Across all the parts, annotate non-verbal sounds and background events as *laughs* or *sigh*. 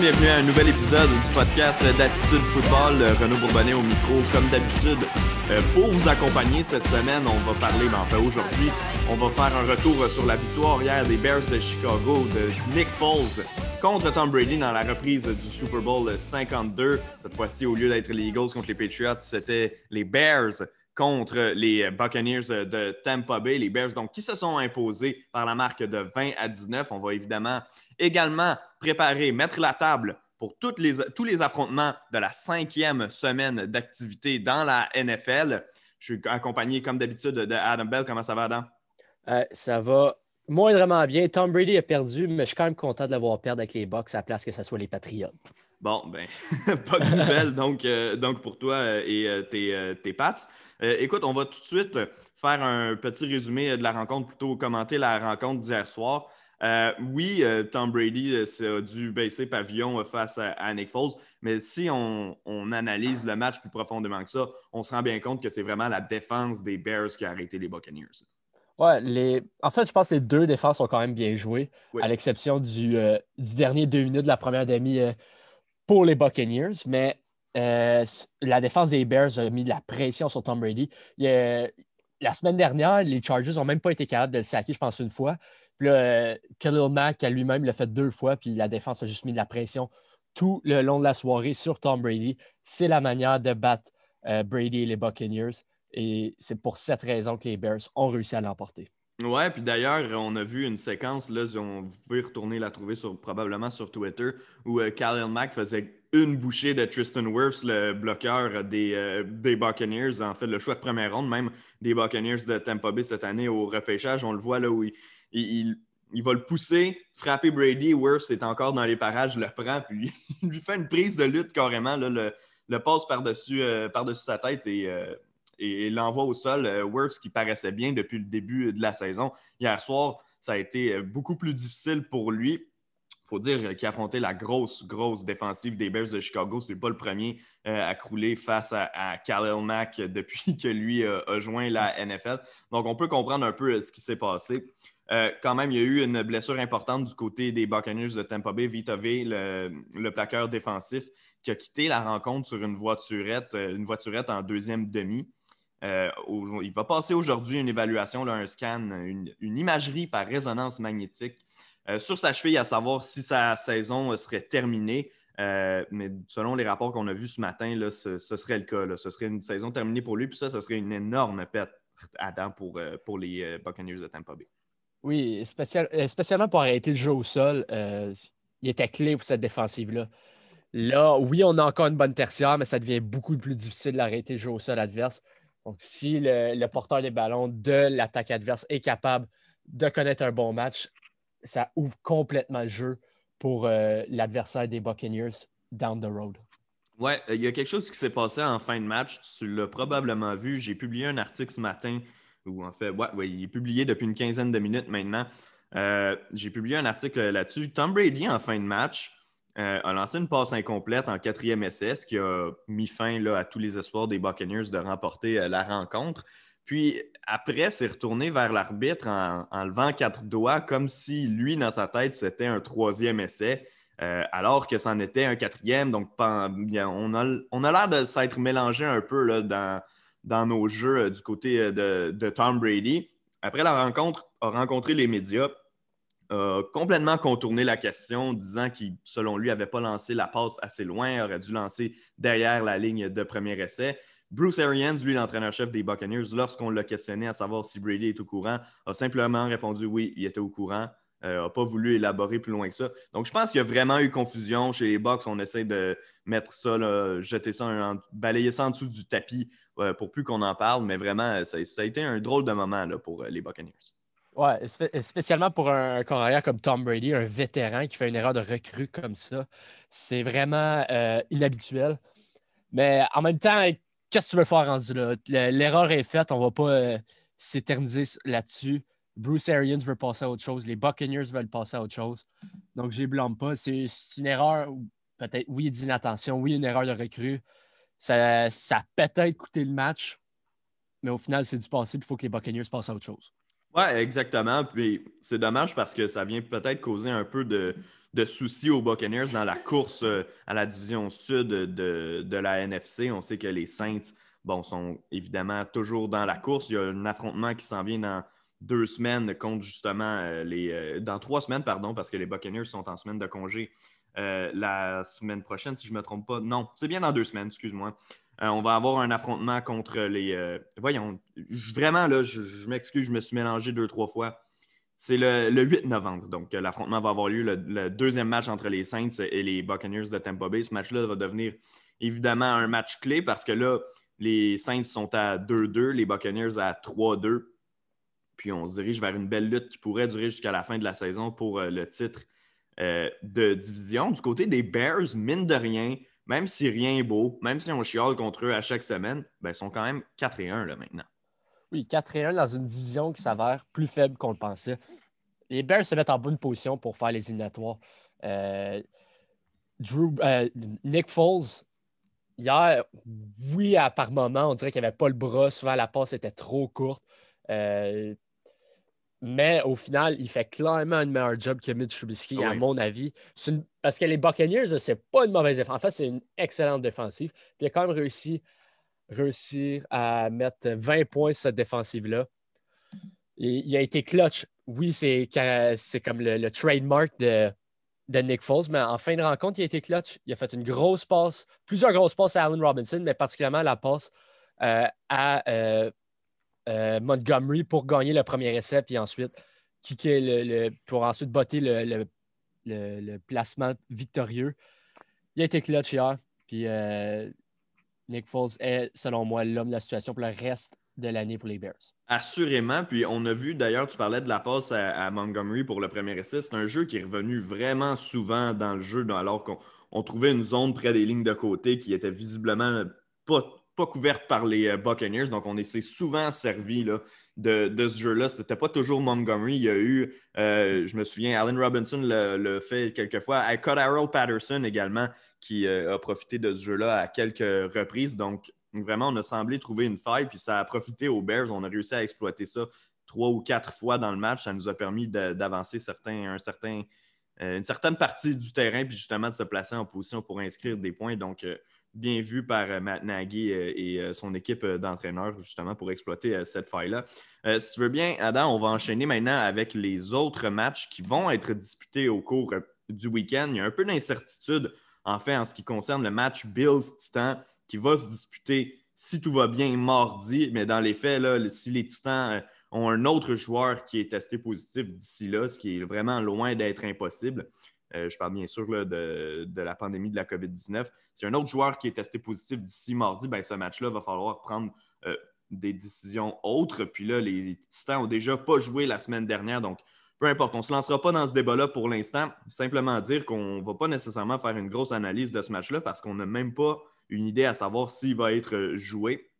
Bienvenue à un nouvel épisode du podcast d'Attitude Football. Renaud Bourbonnet au micro, comme d'habitude. Euh, pour vous accompagner cette semaine, on va parler, mais enfin aujourd'hui, on va faire un retour sur la victoire hier des Bears de Chicago de Nick Foles contre Tom Brady dans la reprise du Super Bowl 52. Cette fois-ci, au lieu d'être les Eagles contre les Patriots, c'était les Bears contre les Buccaneers de Tampa Bay. Les Bears, donc, qui se sont imposés par la marque de 20 à 19. On va évidemment également préparer, mettre la table pour toutes les, tous les affrontements de la cinquième semaine d'activité dans la NFL. Je suis accompagné, comme d'habitude, de Adam Bell. Comment ça va, Adam? Euh, ça va moindrement bien. Tom Brady a perdu, mais je suis quand même content de l'avoir perdu avec les Bucks à la place que ce soit les Patriots. Bon, ben, *laughs* pas de nouvelles donc, euh, donc pour toi euh, et tes, tes Pats. Écoute, on va tout de suite faire un petit résumé de la rencontre, plutôt commenter la rencontre d'hier soir. Euh, oui, euh, Tom Brady euh, a dû baisser pavillon face à, Nick Foles, mais si on, analyse le match plus profondément que ça, on se rend bien compte que c'est vraiment la défense des Bears qui a arrêté les Buccaneers. Ouais, les... en fait, je pense que les deux défenses ont quand même bien joué, à l'exception du, dernier deux minutes de la première demi pour les Buccaneers. Mais la défense des Bears a mis de la pression sur Tom Brady. la semaine dernière, les Chargers n'ont même pas été capables de le saquer, je pense, une fois. Puis là, euh, Khalil Mack a lui-même l'a fait deux fois, puis la défense a juste mis de la pression tout le long de la soirée sur Tom Brady. C'est la manière de battre euh, Brady et les Buccaneers. Et c'est pour cette raison que les Bears ont réussi à l'emporter. Ouais, puis d'ailleurs, on a vu une séquence, là, vous pouvez retourner la trouver probablement sur Twitter, où euh, Khalil Mack faisait une bouchée de Tristan Wirfs, le bloqueur des, des, Buccaneers, en fait, le choix de première ronde, même des Buccaneers de Tampa Bay cette année au repêchage. On le voit là où il, il, va le pousser, frapper Brady. Worth est encore dans les parages, le prend, puis *laughs* il lui fait une prise de lutte carrément. le, passe par-dessus euh, sa tête et, euh, l'envoie au sol. Euh, Worth qui paraissait bien depuis le début de la saison. Hier soir, ça a été beaucoup plus difficile pour lui. Faut dire qu'il a affronté la grosse, grosse défensive des Bears de Chicago. Ce n'est pas le premier à crouler face à, Khalil Mack *laughs* depuis que lui a joint la NFL. Donc, on peut comprendre un peu ce qui s'est passé. Euh, quand même, il y a eu une blessure importante du côté des Buccaneers de Tampa Bay. Vita V, le, plaqueur défensif, qui a quitté la rencontre sur une voiturette, euh, une voiturette en deuxième demi. Euh, il va passer aujourd'hui une évaluation, un scan, une, imagerie par résonance magnétique sur sa cheville, à savoir si sa saison serait terminée. mais selon les rapports qu'on a vus ce matin, ce, serait le cas. Ce serait une saison terminée pour lui. Puis ça, ce serait une énorme perte, Adam, pour, pour les Buccaneers de Tampa Bay. Oui, euh, spécialement pour arrêter le jeu au sol, euh, il était clé pour cette défensive-là. Là, oui, on a encore une bonne tertiaire, mais ça devient beaucoup plus difficile d'arrêter le jeu au sol adverse. Donc, si le, porteur des ballons de l'attaque adverse est capable de connaître un bon match, ça ouvre complètement le jeu pour euh, l'adversaire des Buccaneers down the road. Ouais, il y a quelque chose qui s'est passé en fin de match. Tu l'as probablement vu. J'ai publié un article ce matin ou en fait, ouais, il est publié depuis une quinzaine de minutes maintenant. Euh, j'ai publié un article là-dessus. Tom Brady, en fin de match, euh, a lancé une passe incomplète en quatrième essai, ce qui a mis fin là, à tous les espoirs des Buccaneers de remporter euh, la rencontre. Puis après, s'est retourné vers l'arbitre en, levant quatre doigts, comme si lui, dans sa tête, c'était un troisième essai. alors que c'en était un quatrième. Donc, on a, on a l'air de s'être mélangé un peu dans, nos jeux euh, du côté euh, de, Tom Brady. Après la rencontre, a rencontré les médias, a complètement contourné la question, disant qu'il, selon lui, n'avait pas lancé la passe assez loin, aurait dû lancer derrière la ligne de premier essai. Bruce Arians, lui, l'entraîneur-chef des Buccaneers, lorsqu'on l'a questionné à savoir si Brady est au courant, a simplement répondu oui, il était au courant. n'a euh, pas voulu élaborer plus loin que ça. Donc, je pense qu'il y a vraiment eu confusion chez les Bucks. On essaie de mettre ça, jeter ça, balayer ça en dessous du tapis pour plus qu'on en parle, mais vraiment, ça, a été un drôle de moment pour euh, les Buccaneers. Ouais, spécialement pour un carrière comme Tom Brady, un vétéran qui fait une erreur de recrue comme ça. C'est vraiment euh, inhabituel. Mais en même temps, qu'est-ce que tu veux faire rendu là? L'erreur est faite, on va pas euh, s'éterniser là-dessus. Bruce Arians veut passer à autre chose, les Buccaneers veulent passer à autre chose. Donc, je ne blâme pas. C'est une erreur, peut-être, oui, d'inattention, oui, une erreur de recrue. Ça, ça a peut-être coûté le match, mais au final, c'est du passé. Il faut que les Buccaneers passent à autre chose. Oui, exactement. Puis c'est dommage parce que ça vient peut-être causer un peu de, soucis aux Buccaneers dans la course euh, à la division sud de, la NFC. On sait que les Saints bon, sont évidemment toujours dans la course. Il y a un affrontement qui s'en vient dans deux semaines contre justement euh, les. Euh, dans trois semaines, pardon, parce que les Buccaneers sont en semaine de congé la semaine prochaine, si je ne me trompe pas. Non, c'est bien dans deux semaines, excuse-moi. On va avoir un affrontement contre les. Voyons, vraiment, là, je, m'excuse, je me suis mélangé deux, trois fois. C'est le, 8 novembre. Donc, euh, l'affrontement va avoir lieu, le, deuxième match entre les Saints et les Buccaneers de Tampa Bay. Ce match-là va devenir évidemment un match clé parce que là, les Saints sont à 2-2, les Buccaneers à 3-2. Puis on se dirige vers une belle lutte qui pourrait durer jusqu'à la fin de la saison pour le titre de division. Du côté des Bears, mine de rien, même si rien n'est beau, même si on chiale contre eux à chaque semaine, ben, ils sont quand même 4 et 1 là, maintenant. Oui, 4 et 1 dans une division qui s'avère plus faible qu'on le pensait. Les Bears se mettent en bonne position pour faire les éliminatoires. Euh, euh, Nick Foles, hier, oui, à par moment, on dirait qu'il n'y avait pas le bras. Souvent, la passe était trop courte. Euh, mais au final, il fait clairement un meilleur job que Mitch Trubisky, à mon avis. Parce que les Buccaneers, c'est pas une mauvaise défense. En fait, c'est une excellente défensive. Puis il a quand même réussi réussir à mettre 20 points sur cette défensive-là. Il a été clutch. Oui, c'est comme le, trademark de, de, Nick Foles, mais en fin de rencontre, il a été clutch. Il a fait une grosse passe, plusieurs grosses passes à Allen Robinson, mais particulièrement la passe euh, à euh, euh, Montgomery pour gagner le premier essai, puis ensuite le, pour ensuite botter le, placement victorieux. Il a été clutch hier, puis Nick Foles est, selon moi, l'homme de la situation pour le reste de l'année pour les Bears. Assurément. Puis on a vu, d'ailleurs, tu parlais de la passe à, Montgomery pour le premier essai. C'est un jeu qui est revenu vraiment souvent dans le jeu, alors qu'on trouvait une zone près des lignes de côté qui était visiblement pas couverte par les euh, Buccaneers. Donc, on s'est souvent servi là, de, ce jeu-là. Ce n'était pas toujours Montgomery. Il y a eu, euh, je me souviens, Allen Robinson le, fait quelques fois. Harold Patterson également, qui euh, a profité de ce jeu-là à quelques reprises. Donc, vraiment, on a semblé trouver une faille, puis ça a profité aux Bears. On a réussi à exploiter ça trois ou quatre fois dans le match. Ça nous a permis d'avancer un certain, une certaine partie du terrain, puis justement de se placer en position pour inscrire des points. Donc, bien vu par euh, Matt Nagy euh, et euh, son équipe d'entraîneurs, justement, pour exploiter cette faille-là. si tu veux bien, Adam, on va enchaîner maintenant avec les autres matchs qui vont être disputés au cours du week-end. Il y a un peu d'incertitude, en fait, en ce qui concerne le match Bills-Titan qui va se disputer, si tout va bien, mardi. Mais dans les faits, là, si les Titans ont un autre joueur qui est testé positif d'ici là, ce qui est vraiment loin d'être impossible, euh, je parle bien sûr de, la pandémie de la COVID-19. Si un autre joueur qui est testé positif d'ici mardi, ben, ce match-là va falloir prendre euh, des décisions autres. Puis là, les Titans n'ont déjà pas joué la semaine dernière. Donc, peu importe, on ne se lancera pas dans ce débat-là pour l'instant. Simplement dire qu'on ne va pas nécessairement faire une grosse analyse de ce match-là parce qu'on n'a même pas une idée à savoir s'il va être joué.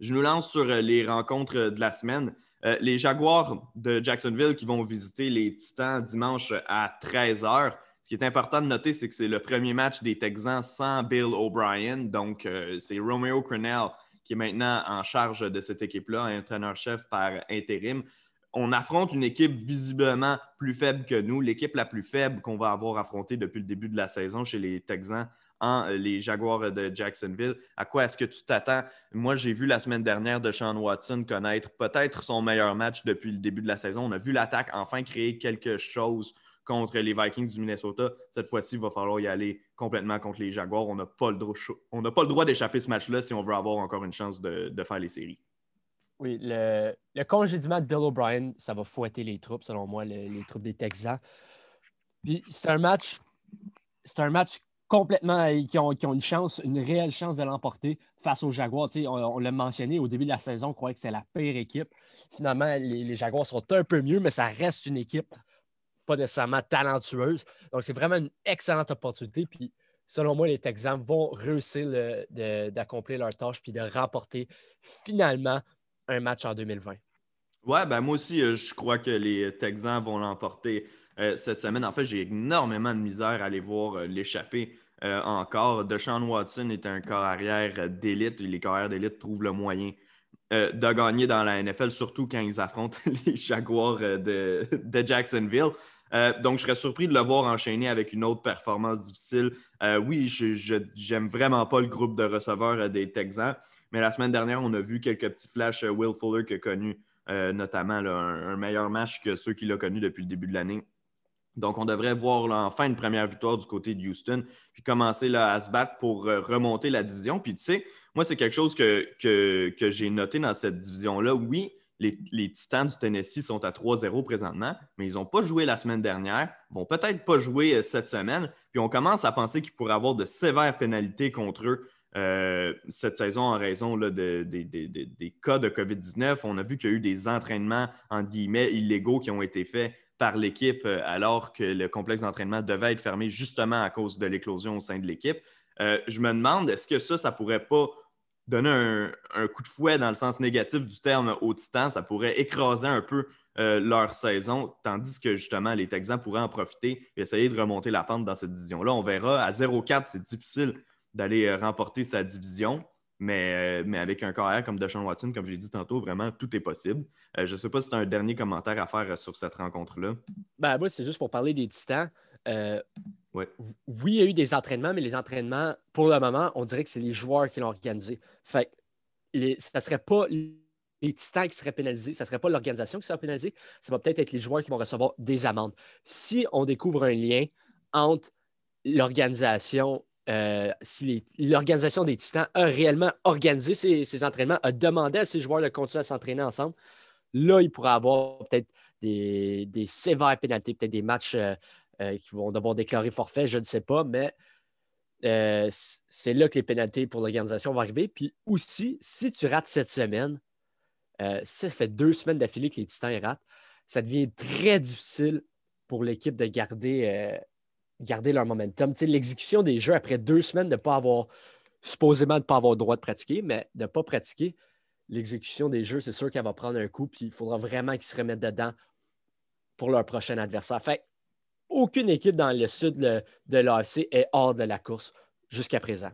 Je nous lance sur les rencontres de la semaine. Euh, les Jaguars de Jacksonville qui vont visiter les Titans dimanche à 13h. Ce qui est important de noter, c'est que c'est le premier match des Texans sans Bill O'Brien. Donc, euh, c'est Romeo Crennel qui est maintenant en charge de cette équipe-là, entraîneur-chef par intérim. On affronte une équipe visiblement plus faible que nous, l'équipe la plus faible qu'on va avoir affrontée depuis le début de la saison chez les Texans en euh, les Jaguars de Jacksonville. À quoi est-ce que tu t'attends? Moi, j'ai vu la semaine dernière de Sean Watson connaître peut-être son meilleur match depuis le début de la saison. On a vu l'attaque enfin créer quelque chose contre les Vikings du Minnesota. Cette fois-ci, il va falloir y aller complètement contre les Jaguars. On n'a pas le droit, d'échapper ce match-là si on veut avoir encore une chance de, faire les séries. Oui, le, le congédiement de Bill O'Brien, ça va fouetter les troupes, selon moi, les, troupes des Texans. Puis c'est un match. C'est un match complètement, euh, qui ont, qui ont, une chance, une réelle chance de l'emporter face aux Jaguars. On, on l'a mentionné au début de la saison, on croyait que c'est la pire équipe. Finalement, les, Jaguars sont un peu mieux, mais ça reste une équipe pas nécessairement talentueuse. Donc, c'est vraiment une excellente opportunité. Puis, selon moi, les Texans vont réussir d'accomplir leur tâche puis de remporter finalement un match en 2020. Ouais, ben moi aussi, euh, je crois que les Texans vont l'emporter. Euh, cette semaine. En fait, j'ai énormément de misère à aller voir euh, l'échapper encore. Deshaun Watson est un corps arrière d'élite. Les corps d'élite trouvent le moyen de gagner dans la NFL, surtout quand ils affrontent *laughs* les Jaguars de, Jacksonville. donc, je serais surpris de le voir enchaîner avec une autre performance difficile. oui, je n'aime vraiment pas le groupe de receveurs des Texans, mais la semaine dernière, on a vu quelques petits flashs. Will Fuller qui a connu notamment un, meilleur match que ceux qu'il a connus depuis le début de l'année donc, on devrait voir enfin une première victoire du côté de Houston, puis commencer là, à se battre pour euh, remonter la division. Puis, tu sais, moi, c'est quelque chose que, j'ai noté dans cette division-là. Oui, les, Titans du Tennessee sont à 3-0 présentement, mais ils n'ont pas joué la semaine dernière, vont peut-être pas jouer euh, cette semaine. Puis, on commence à penser qu'il pourrait avoir de sévères pénalités contre eux euh, cette saison en raison des cas de COVID-19. On a vu qu'il y a eu des entraînements, en guillemets, illégaux qui ont été faits par l'équipe euh, alors que le complexe d'entraînement devait être fermé justement à cause de l'éclosion au sein de l'équipe. Euh, je me demande, est-ce que ça, ça pourrait pas donner un, coup de fouet dans le sens négatif du terme aux Titans? Ça pourrait écraser un peu leur saison, tandis que justement, les Texans pourraient en profiter et essayer de remonter la pente dans cette division-là. On verra. À 0-4, c'est difficile d'aller remporter sa division. Mais, mais, avec un carrière comme Deshaun Watson, comme j'ai dit tantôt, vraiment, tout est possible. Euh, je ne sais pas si tu as un dernier commentaire à faire euh, sur cette rencontre-là. Ben, moi, c'est juste pour parler des Titans. Euh, oui, il y a eu des entraînements, mais les entraînements, pour le moment, on dirait que c'est les joueurs qui l'ont organisé. Fait les, ça ne serait pas les Titans qui seraient pénalisés, ça ne serait pas l'organisation qui serait pénalisée, ça va peut-être être les joueurs qui vont recevoir des amendes. Si on découvre un lien entre l'organisation si l'organisation des Titans a réellement organisé ces, entraînements, a demandé à ses joueurs de continuer à s'entraîner ensemble, Là, il pourrait avoir peut-être des, sévères pénalités, peut-être des matchs euh, euh, qui vont devoir déclarer forfait, je ne sais pas, mais euh, c'est là que les pénalités pour l'organisation vont arriver. Puis aussi, si tu rates cette semaine, ça fait deux semaines d'affilée que les Titans ratent, ça devient très difficile pour l'équipe de garder, garder leur momentum. L'exécution des jeux après deux semaines de ne pas avoir, supposément de ne pas avoir le droit de pratiquer, mais de ne pas pratiquer, l'exécution des jeux, c'est sûr qu'elle va prendre un coup, puis il faudra vraiment qu'ils se remettent dedans pour leur prochain adversaire. Fait aucune équipe dans le sud de, l'AFC est hors de la course jusqu'à présent.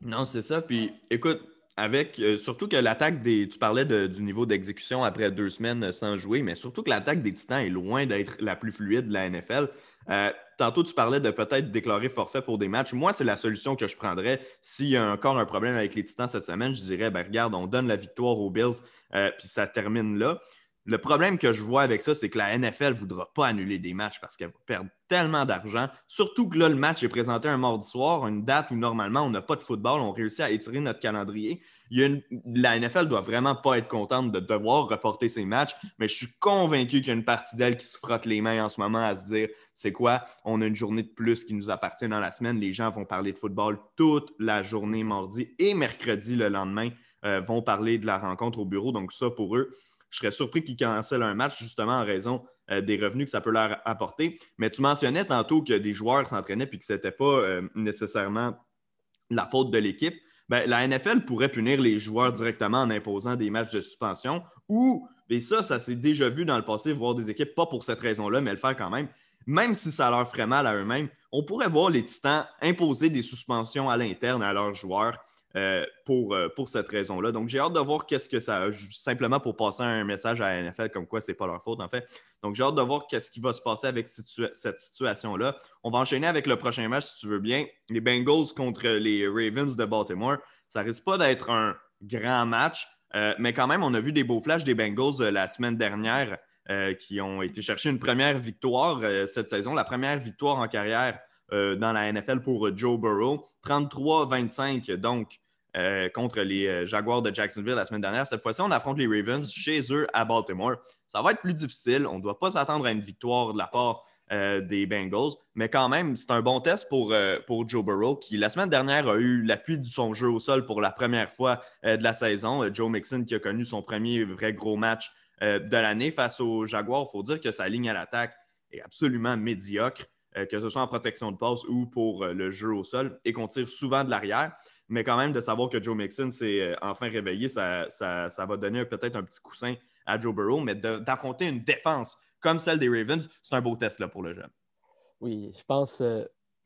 Non, c'est ça. Puis écoute, avec euh, surtout que l'attaque des. Tu parlais du niveau d'exécution après deux semaines sans jouer, mais surtout que l'attaque des Titans est loin d'être la plus fluide de la NFL. Euh, tantôt, tu parlais de peut-être déclarer forfait pour des matchs. Moi, c'est la solution que je prendrais. S'il y a encore un problème avec les Titans cette semaine, je dirais, ben, regarde, on donne la victoire aux Bills, euh, puis ça termine là. Le problème que je vois avec ça, c'est que la NFL ne voudra pas annuler des matchs parce qu'elle va perdre tellement d'argent. Surtout que là, le match est présenté un mardi soir, une date où normalement on n'a pas de football, on réussit à étirer notre calendrier. La NFL doit vraiment pas être contente de devoir reporter ses matchs, mais je suis convaincu qu'il y a une partie d'elle qui se frotte les mains en ce moment à se dire c'est quoi, on a une journée de plus qui nous appartient dans la semaine. Les gens vont parler de football toute la journée mardi et mercredi le lendemain euh, vont parler de la rencontre au bureau. Donc, ça pour eux je serais surpris qu'ils cancellent un match justement en raison euh, des revenus que ça peut leur apporter. Mais tu mentionnais tantôt que des joueurs s'entraînaient et que ce n'était pas euh, nécessairement la faute de l'équipe. Ben, la NFL pourrait punir les joueurs directement en imposant des matchs de suspension ou, et ça, ça s'est déjà vu dans le passé, voir des équipes, pas pour cette raison-là, mais le faire quand même, même si ça leur ferait mal à eux-mêmes, on pourrait voir les Titans imposer des suspensions à l'interne à leurs joueurs euh, pour, euh, pour cette raison-là. Donc, j'ai hâte de voir qu'est-ce que ça simplement pour passer un message à la NFL comme quoi c'est pas leur faute, en fait. Donc, j'ai hâte de voir qu'est-ce qui va se passer avec cette situation-là. On va enchaîner avec le prochain match, si tu veux bien. Les Bengals contre les Ravens de Baltimore. Ça risque pas d'être un grand match, euh, mais quand même, on a vu des beaux flashs des Bengals la semaine dernière qui ont été chercher une première victoire cette saison, la première victoire en carrière euh, dans la NFL pour euh, Joe Burrow. 33-25, donc, euh, contre les Jaguars de Jacksonville la semaine dernière. Cette fois-ci, on affronte les Ravens chez eux à Baltimore. Ça va être plus difficile. On ne doit pas s'attendre à une victoire de la part des Bengals, mais quand même, c'est un bon test pour, pour Joe Burrow, qui la semaine dernière a eu l'appui de son jeu au sol pour la première fois de la saison. Joe Mixon qui a connu son premier vrai gros match de l'année face aux Jaguars. Il faut dire que sa ligne à l'attaque est absolument médiocre. Euh, que ce soit en protection de passe ou pour euh, le jeu au sol, et qu'on tire souvent de l'arrière. Mais quand même, de savoir que Joe Mixon s'est euh, enfin réveillé, ça, va donner peut-être un petit coussin à Joe Burrow, mais d'affronter une défense comme celle des Ravens, c'est un beau test là, pour le jeune. Oui, je pense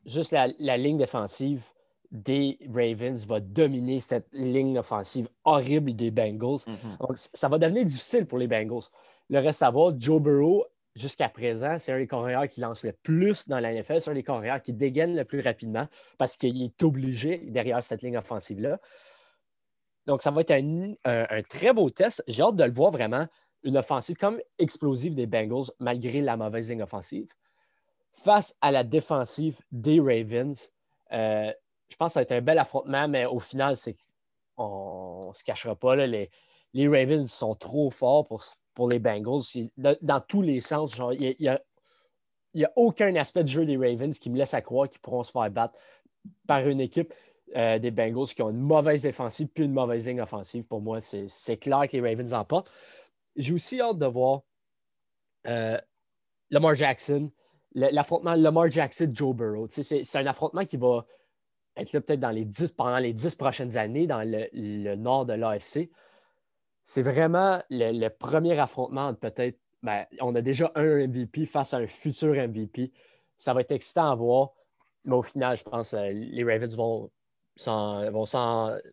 juste la, ligne défensive des Ravens va dominer cette ligne offensive horrible des Bengals. Mm-hmm. Donc, ça va devenir difficile pour les Bengals. Le reste à voir, Joe Burrow, jusqu'à présent, c'est un des qui lance le plus dans la NFL. C'est un des qui dégaine le plus rapidement parce qu'il est obligé derrière cette ligne offensive-là. Donc, ça va être un, très beau test. J'ai hâte de le voir vraiment. Une offensive comme explosive des Bengals, malgré la mauvaise ligne offensive. Face à la défensive des Ravens, euh, je pense que ça va être un bel affrontement, mais au final, on ne se cachera pas. les, les Ravens sont trop forts pour, pour les Bengals. Dans, tous les sens, il n'y a, aucun aspect du jeu des Ravens qui me laisse à croire qu'ils pourront se faire battre par une équipe euh, des Bengals qui ont une mauvaise défensive puis une mauvaise ligne offensive. Pour moi, c'est clair que les Ravens emportent. J'ai aussi hâte de voir euh, Lamar Jackson, l'affrontement Lamar Jackson-Joe Burrow. C'est un affrontement qui va être là peut-être pendant les dix prochaines années dans le nord de l'AFC c'est vraiment le, premier affrontement peut-être. Ben, on a déjà un MVP face à un futur MVP. Ça va être excitant à voir. Mais au final, je pense que les Ravens vont, vont,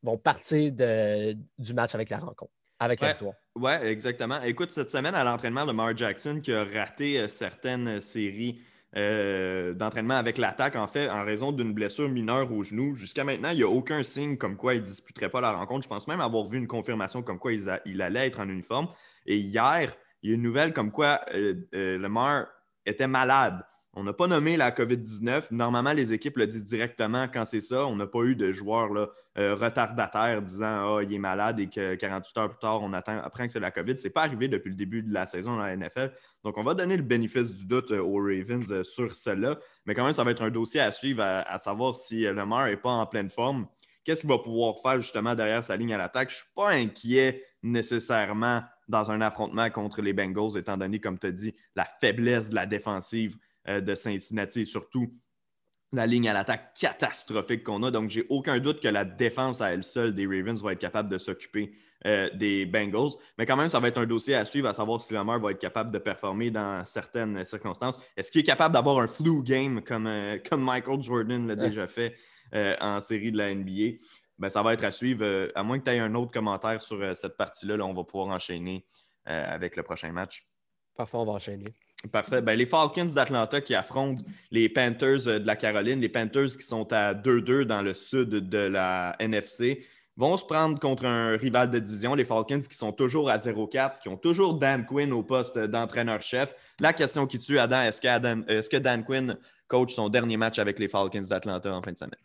vont partir du match avec la rencontre, avec ouais, la victoire. Oui, exactement. Écoute, cette semaine à l'entraînement de Mark Jackson qui a raté euh, certaines séries euh, d'entraînement avec l'attaque, en fait, en raison d'une blessure mineure au genou. Jusqu'à maintenant, il n'y a aucun signe comme quoi il ne disputerait pas la rencontre. Je pense même avoir vu une confirmation comme quoi il, allait être en uniforme. Et hier, il y a une nouvelle comme quoi euh, euh, Lemar était malade. On n'a pas nommé la COVID-19. Normalement, les équipes le disent directement quand c'est ça. On n'a pas eu de joueurs euh, retardataires disant Ah, il est malade et que 48 heures plus tard, on attend, apprend que c'est la COVID. Ce n'est pas arrivé depuis le début de la saison dans la NFL. Donc, on va donner le bénéfice du doute euh, aux Ravens euh, sur cela. Mais quand même, ça va être un dossier à suivre à, savoir si Lemar n'est pas en pleine forme. Qu'est-ce qu'il va pouvoir faire justement derrière sa ligne à l'attaque? Je ne suis pas inquiet nécessairement dans un affrontement contre les Bengals, étant donné, comme tu as dit, la faiblesse de la défensive de Cincinnati et surtout la ligne à l'attaque catastrophique qu'on a. Donc, j'ai aucun doute que la défense à elle seule des Ravens va être capable de s'occuper euh, des Bengals. Mais quand même, ça va être un dossier à suivre, à savoir si Lamar va être capable de performer dans certaines circonstances. Est-ce qu'il est capable d'avoir un flu game comme, euh, *laughs* comme Michael Jordan l'a déjà fait en série de la NBA? Ben, ça va être à suivre. à moins que tu aies un autre commentaire sur cette partie-là, là, on va pouvoir enchaîner avec le prochain match. Parfois, on va enchaîner. Parfait. Ben, les Falcons d'Atlanta qui affrontent les Panthers euh, de la Caroline, les Panthers qui sont à 2-2 dans le sud de la NFC, vont se prendre contre un rival de division, les Falcons qui sont toujours à 0-4, qui ont toujours Dan Quinn au poste d'entraîneur-chef. La question qui tue Adam, est-ce que, Dan Quinn coach son dernier match avec les Falcons d'Atlanta en fin de semaine?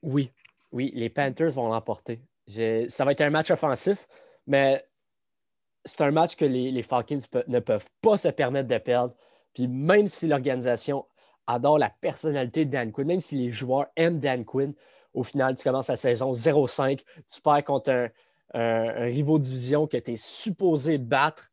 Oui, oui, les Panthers vont l'emporter. Ça va être un match offensif, mais c'est un match que les, Falcons ne peuvent pas se permettre de perdre. Puis même si l'organisation adore la personnalité de Dan Quinn, même si les joueurs aiment Dan Quinn, au final, tu commences la saison 0-5, tu perds contre un, un, rivaux de division que tu es supposé battre.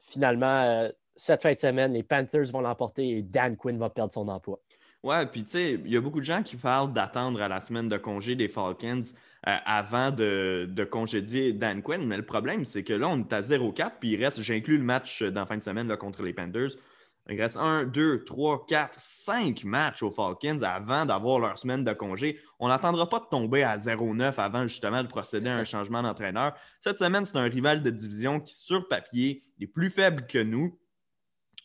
Finalement, euh, cette fin de semaine, les Panthers vont l'emporter et Dan Quinn va perdre son emploi. Ouais, puis tu sais, il y a beaucoup de gens qui parlent d'attendre à la semaine de congé des Falcons. Euh, avant de, congédier Dan Quinn. Mais le problème, c'est que là, on est à 0-4, puis il reste, j'inclus le match dans la fin de semaine contre les Panthers. Il reste 1, 2, 3, 4, 5 matchs aux Falcons avant d'avoir leur semaine de congé. On n'attendra pas de tomber à 0-9 avant justement de procéder à un changement d'entraîneur. Cette semaine, c'est un rival de division qui, sur papier, est plus faible que nous.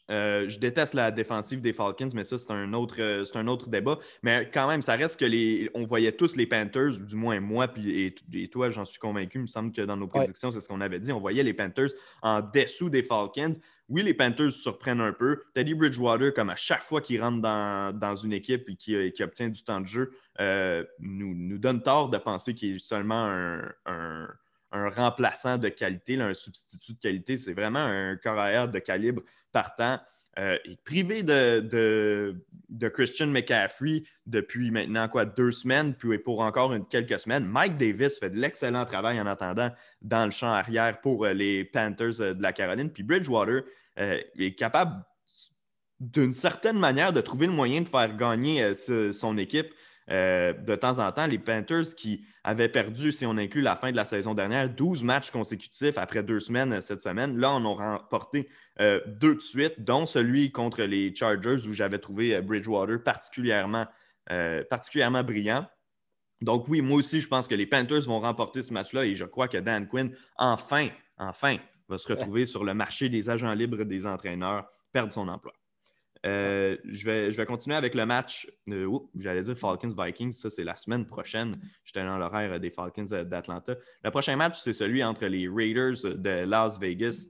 Euh, je déteste la défensive des Falcons, mais ça, c'est un, autre, euh, un autre débat. Mais quand même, ça reste que les. On voyait tous les Panthers, du moins moi puis, et, toi, j'en suis convaincu. Il me semble que dans nos prédictions, c'est ce qu'on avait dit. On voyait les Panthers en dessous des Falcons. Oui, les Panthers surprennent un peu. Teddy Bridgewater, comme à chaque fois qu'il rentre dans, une équipe et qui, euh, obtient du temps de jeu, nous, nous, donne tort de penser qu'il est seulement un, remplaçant de qualité, un substitut de qualité. C'est vraiment un corps de calibre partant. Euh, privé de, de, Christian McCaffrey depuis maintenant quoi, deux semaines, puis pour encore quelques semaines. Mike Davis fait de l'excellent travail en attendant dans le champ arrière pour euh, les Panthers euh, de la Caroline. Puis Bridgewater est capable d'une certaine manière de trouver le moyen de faire gagner son équipe. De temps en temps, les Panthers qui avaient perdu, si on inclut la fin de la saison dernière, 12 matchs consécutifs après deux semaines cette semaine. Là, on a remporté euh, deux de suite, dont celui contre les Chargers où j'avais trouvé euh, Bridgewater particulièrement particulièrement brillant. Donc oui, moi aussi, je pense que les Panthers vont remporter ce match-là et je crois que Dan Quinn, enfin, enfin, va se retrouver sur le marché des agents libres des entraîneurs, perdre son emploi. Euh, je, vais, je vais continuer avec le match. J'allais dire Falcons-Vikings, ça c'est la semaine prochaine. J'étais dans l'horaire des Falcons d'Atlanta. Le prochain match, c'est celui entre les Raiders de Las Vegas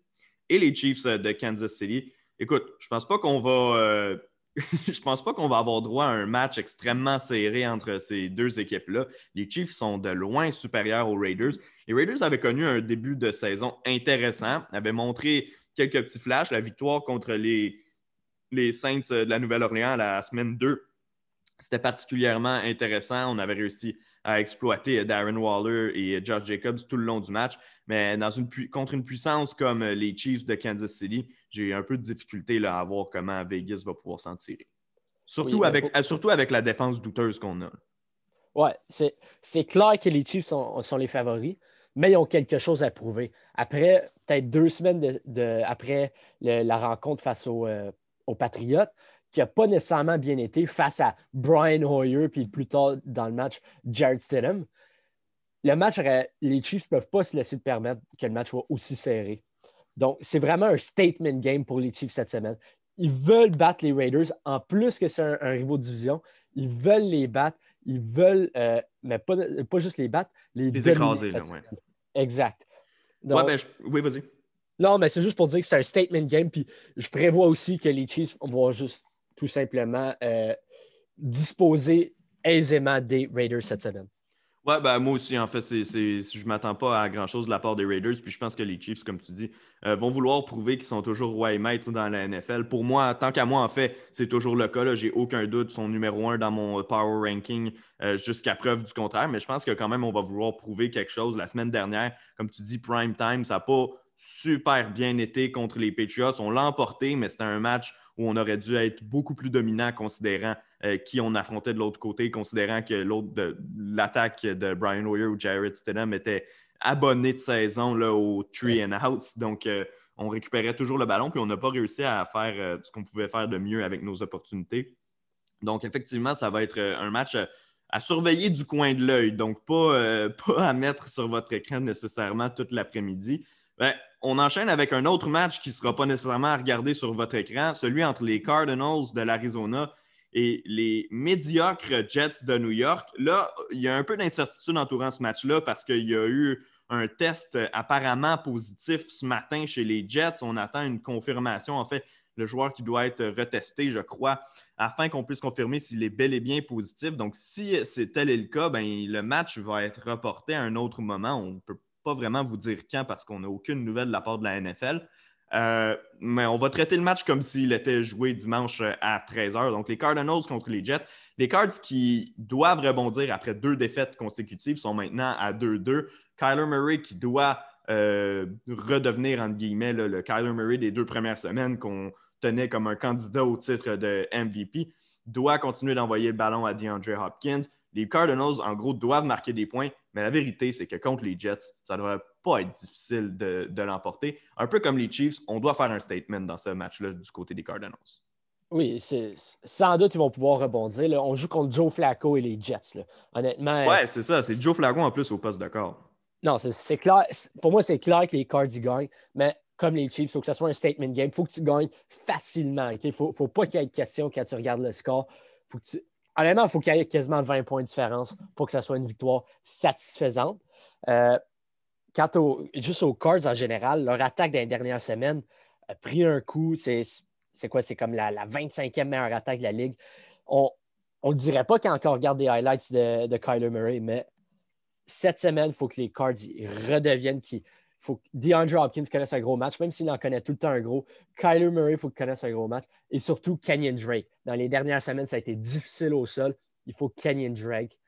et les Chiefs de Kansas City. Écoute, je pense pas qu'on va. Euh, *laughs* je pense pas qu'on va avoir droit à un match extrêmement serré entre ces deux équipes-là. Les Chiefs sont de loin supérieurs aux Raiders. Les Raiders avaient connu un début de saison intéressant, avaient montré quelques petits flashs. La victoire contre les, les Saints de la Nouvelle-Orléans la semaine 2. C'était particulièrement intéressant. On avait réussi à exploiter Darren Waller et Josh Jacobs tout le long du match. Mais dans une contre une puissance comme les Chiefs de Kansas City, j'ai eu un peu de difficulté là, à voir comment Vegas va pouvoir s'en tirer. Surtout, avec, surtout avec la défense douteuse qu'on a. Oui, c'est clair que les Chiefs sont, les favoris, mais ils ont quelque chose à prouver. Après, peut-être deux semaines de, après la rencontre face aux, euh, aux Patriotes, qui n'a pas nécessairement bien été face à Brian Hoyer, puis plus tard dans le match, Jared Stidham. Le match, les Chiefs ne peuvent pas se laisser permettre que le match soit aussi serré. Donc, c'est vraiment un statement game pour les Chiefs cette semaine. Ils veulent battre les Raiders, en plus que c'est un, un, de division. Ils veulent les battre. Ils veulent, euh, mais pas, pas, juste les battre, les, les écraser. Là, Exact. ouais, ben, Oui, vas-y. Non, mais c'est juste pour dire que c'est un statement game. Puis je prévois aussi que les Chiefs vont juste tout simplement euh, disposer aisément des Raiders cette semaine. Ouais, ben, moi aussi, en fait, je ne m'attends pas à grand-chose de la part des Raiders. Puis je pense que les Chiefs, comme tu dis, euh, vont vouloir prouver qu'ils sont toujours roi et maître dans la NFL. Pour moi, tant qu'à moi, en fait, c'est toujours le cas. J'ai aucun doute. Son numéro un dans mon power ranking euh, jusqu'à preuve du contraire. Mais je pense que quand même, on va vouloir prouver quelque chose. La semaine dernière, comme tu dis, prime time, ça n'a pas super bien été contre les Patriots. On l'a emporté, mais c'était un match où on aurait dû être beaucoup plus dominant considérant euh, qui on affrontait de l'autre côté, considérant que l'autre de l'attaque de Brian Hoyer ou Jared Stidham était abonné de saison là, au three and outs. Donc, euh, on récupérait toujours le ballon, puis on n'a pas réussi à faire euh, ce qu'on pouvait faire de mieux avec nos opportunités. Donc, effectivement, ça va être un match à surveiller du coin de l'œil. Donc, pas, *laughs* pas à mettre sur votre écran nécessairement toute l'après-midi. Ben, on enchaîne avec un autre match qui ne sera pas nécessairement à regarder sur votre écran, celui entre les Cardinals de l'Arizona et les médiocres Jets de New York. Là, il y a un peu d'incertitude entourant ce match-là parce qu'il y a eu un test apparemment positif ce matin chez les Jets. On attend une confirmation. En fait, le joueur qui doit être retesté, je crois, afin qu'on puisse confirmer s'il est bel et bien positif. Donc, si c'est tel est le cas, ben, le match va être reporté à un autre moment. On peut pas vraiment vous dire quand parce qu'on n'a aucune nouvelle de la part de la NFL. Euh, mais on va traiter le match comme s'il était joué dimanche euh, à 13h. Donc, les Cardinals contre les Jets. Les Cards qui doivent rebondir après deux défaites consécutives sont maintenant à 2-2. Kyler Murray qui doit euh, redevenir, entre guillemets, le Kyler Murray des deux premières semaines qu'on tenait comme un candidat au titre de MVP, doit continuer d'envoyer le ballon à DeAndre Hopkins. Les Cardinals, en gros, doivent marquer des points, mais la vérité, c'est que contre les Jets, ça ne devrait pas être difficile de, l'emporter. Un peu comme les Chiefs, on doit faire un statement dans ce match-là du côté des Cardinals. Oui, sans doute ils vont pouvoir rebondir. On joue contre Joe Flacco et les Jets. Honnêtement. Ouais, c'est ça. C'est Joe Flacco en plus au poste de corps. Non, c'est clair. Pour moi, c'est clair que les Cards y gagnent, mais comme les Chiefs, il faut que ce soit un statement game. Il faut que tu gagnes facilement. Il ne faut, faut, pas qu'il y ait de question quand tu regardes le score. Faut que tu, il faut qu'il y ait quasiment 20 points de différence pour que ça soit une victoire satisfaisante. Euh, quant juste aux Cards en général, leur attaque les dernières semaines a pris un coup. C'est quoi? C'est comme la, 25e meilleure attaque de la Ligue. On ne dirait pas qu'on encore regarde des highlights de, de Kyler Murray, mais cette semaine, il faut que les Cards redeviennent, qui faut que DeAndre Hopkins connaisse un gros match, même s'il en connaît tout le temps un gros. Kyler Murray, il faut qu'il connaisse un gros match. Et surtout, Kenyon Drake. Dans les dernières semaines, ça a été difficile au sol. Il faut Kenyon Drake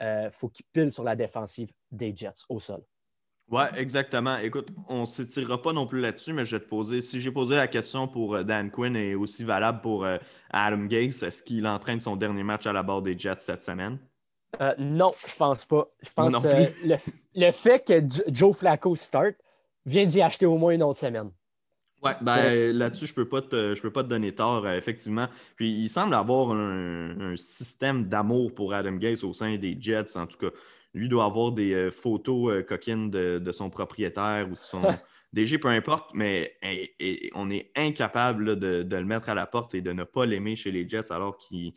euh, faut qu'il pile sur la défensive des Jets au sol. Oui, exactement. Écoute, on ne s'étirera pas non plus là-dessus, mais je vais te poser. Si j'ai posé la question pour euh, Dan Quinn et aussi valable pour euh, Adam Gates, est-ce qu'il entraîne son dernier match à la barre des Jets cette semaine? Euh, non, je pense pas. Je pense que le, fait que Joe Flacco start vient d'y acheter au moins une autre semaine. Ouais, ben, là-dessus, je peux pas je peux pas te donner tort, euh, effectivement. Puis il semble avoir un, système d'amour pour Adam Gates au sein des Jets. En tout cas, lui doit avoir des euh, photos euh, coquines de, son propriétaire ou de son *laughs* DG, peu importe, mais on est incapable de, le mettre à la porte et de ne pas l'aimer chez les Jets alors qu'il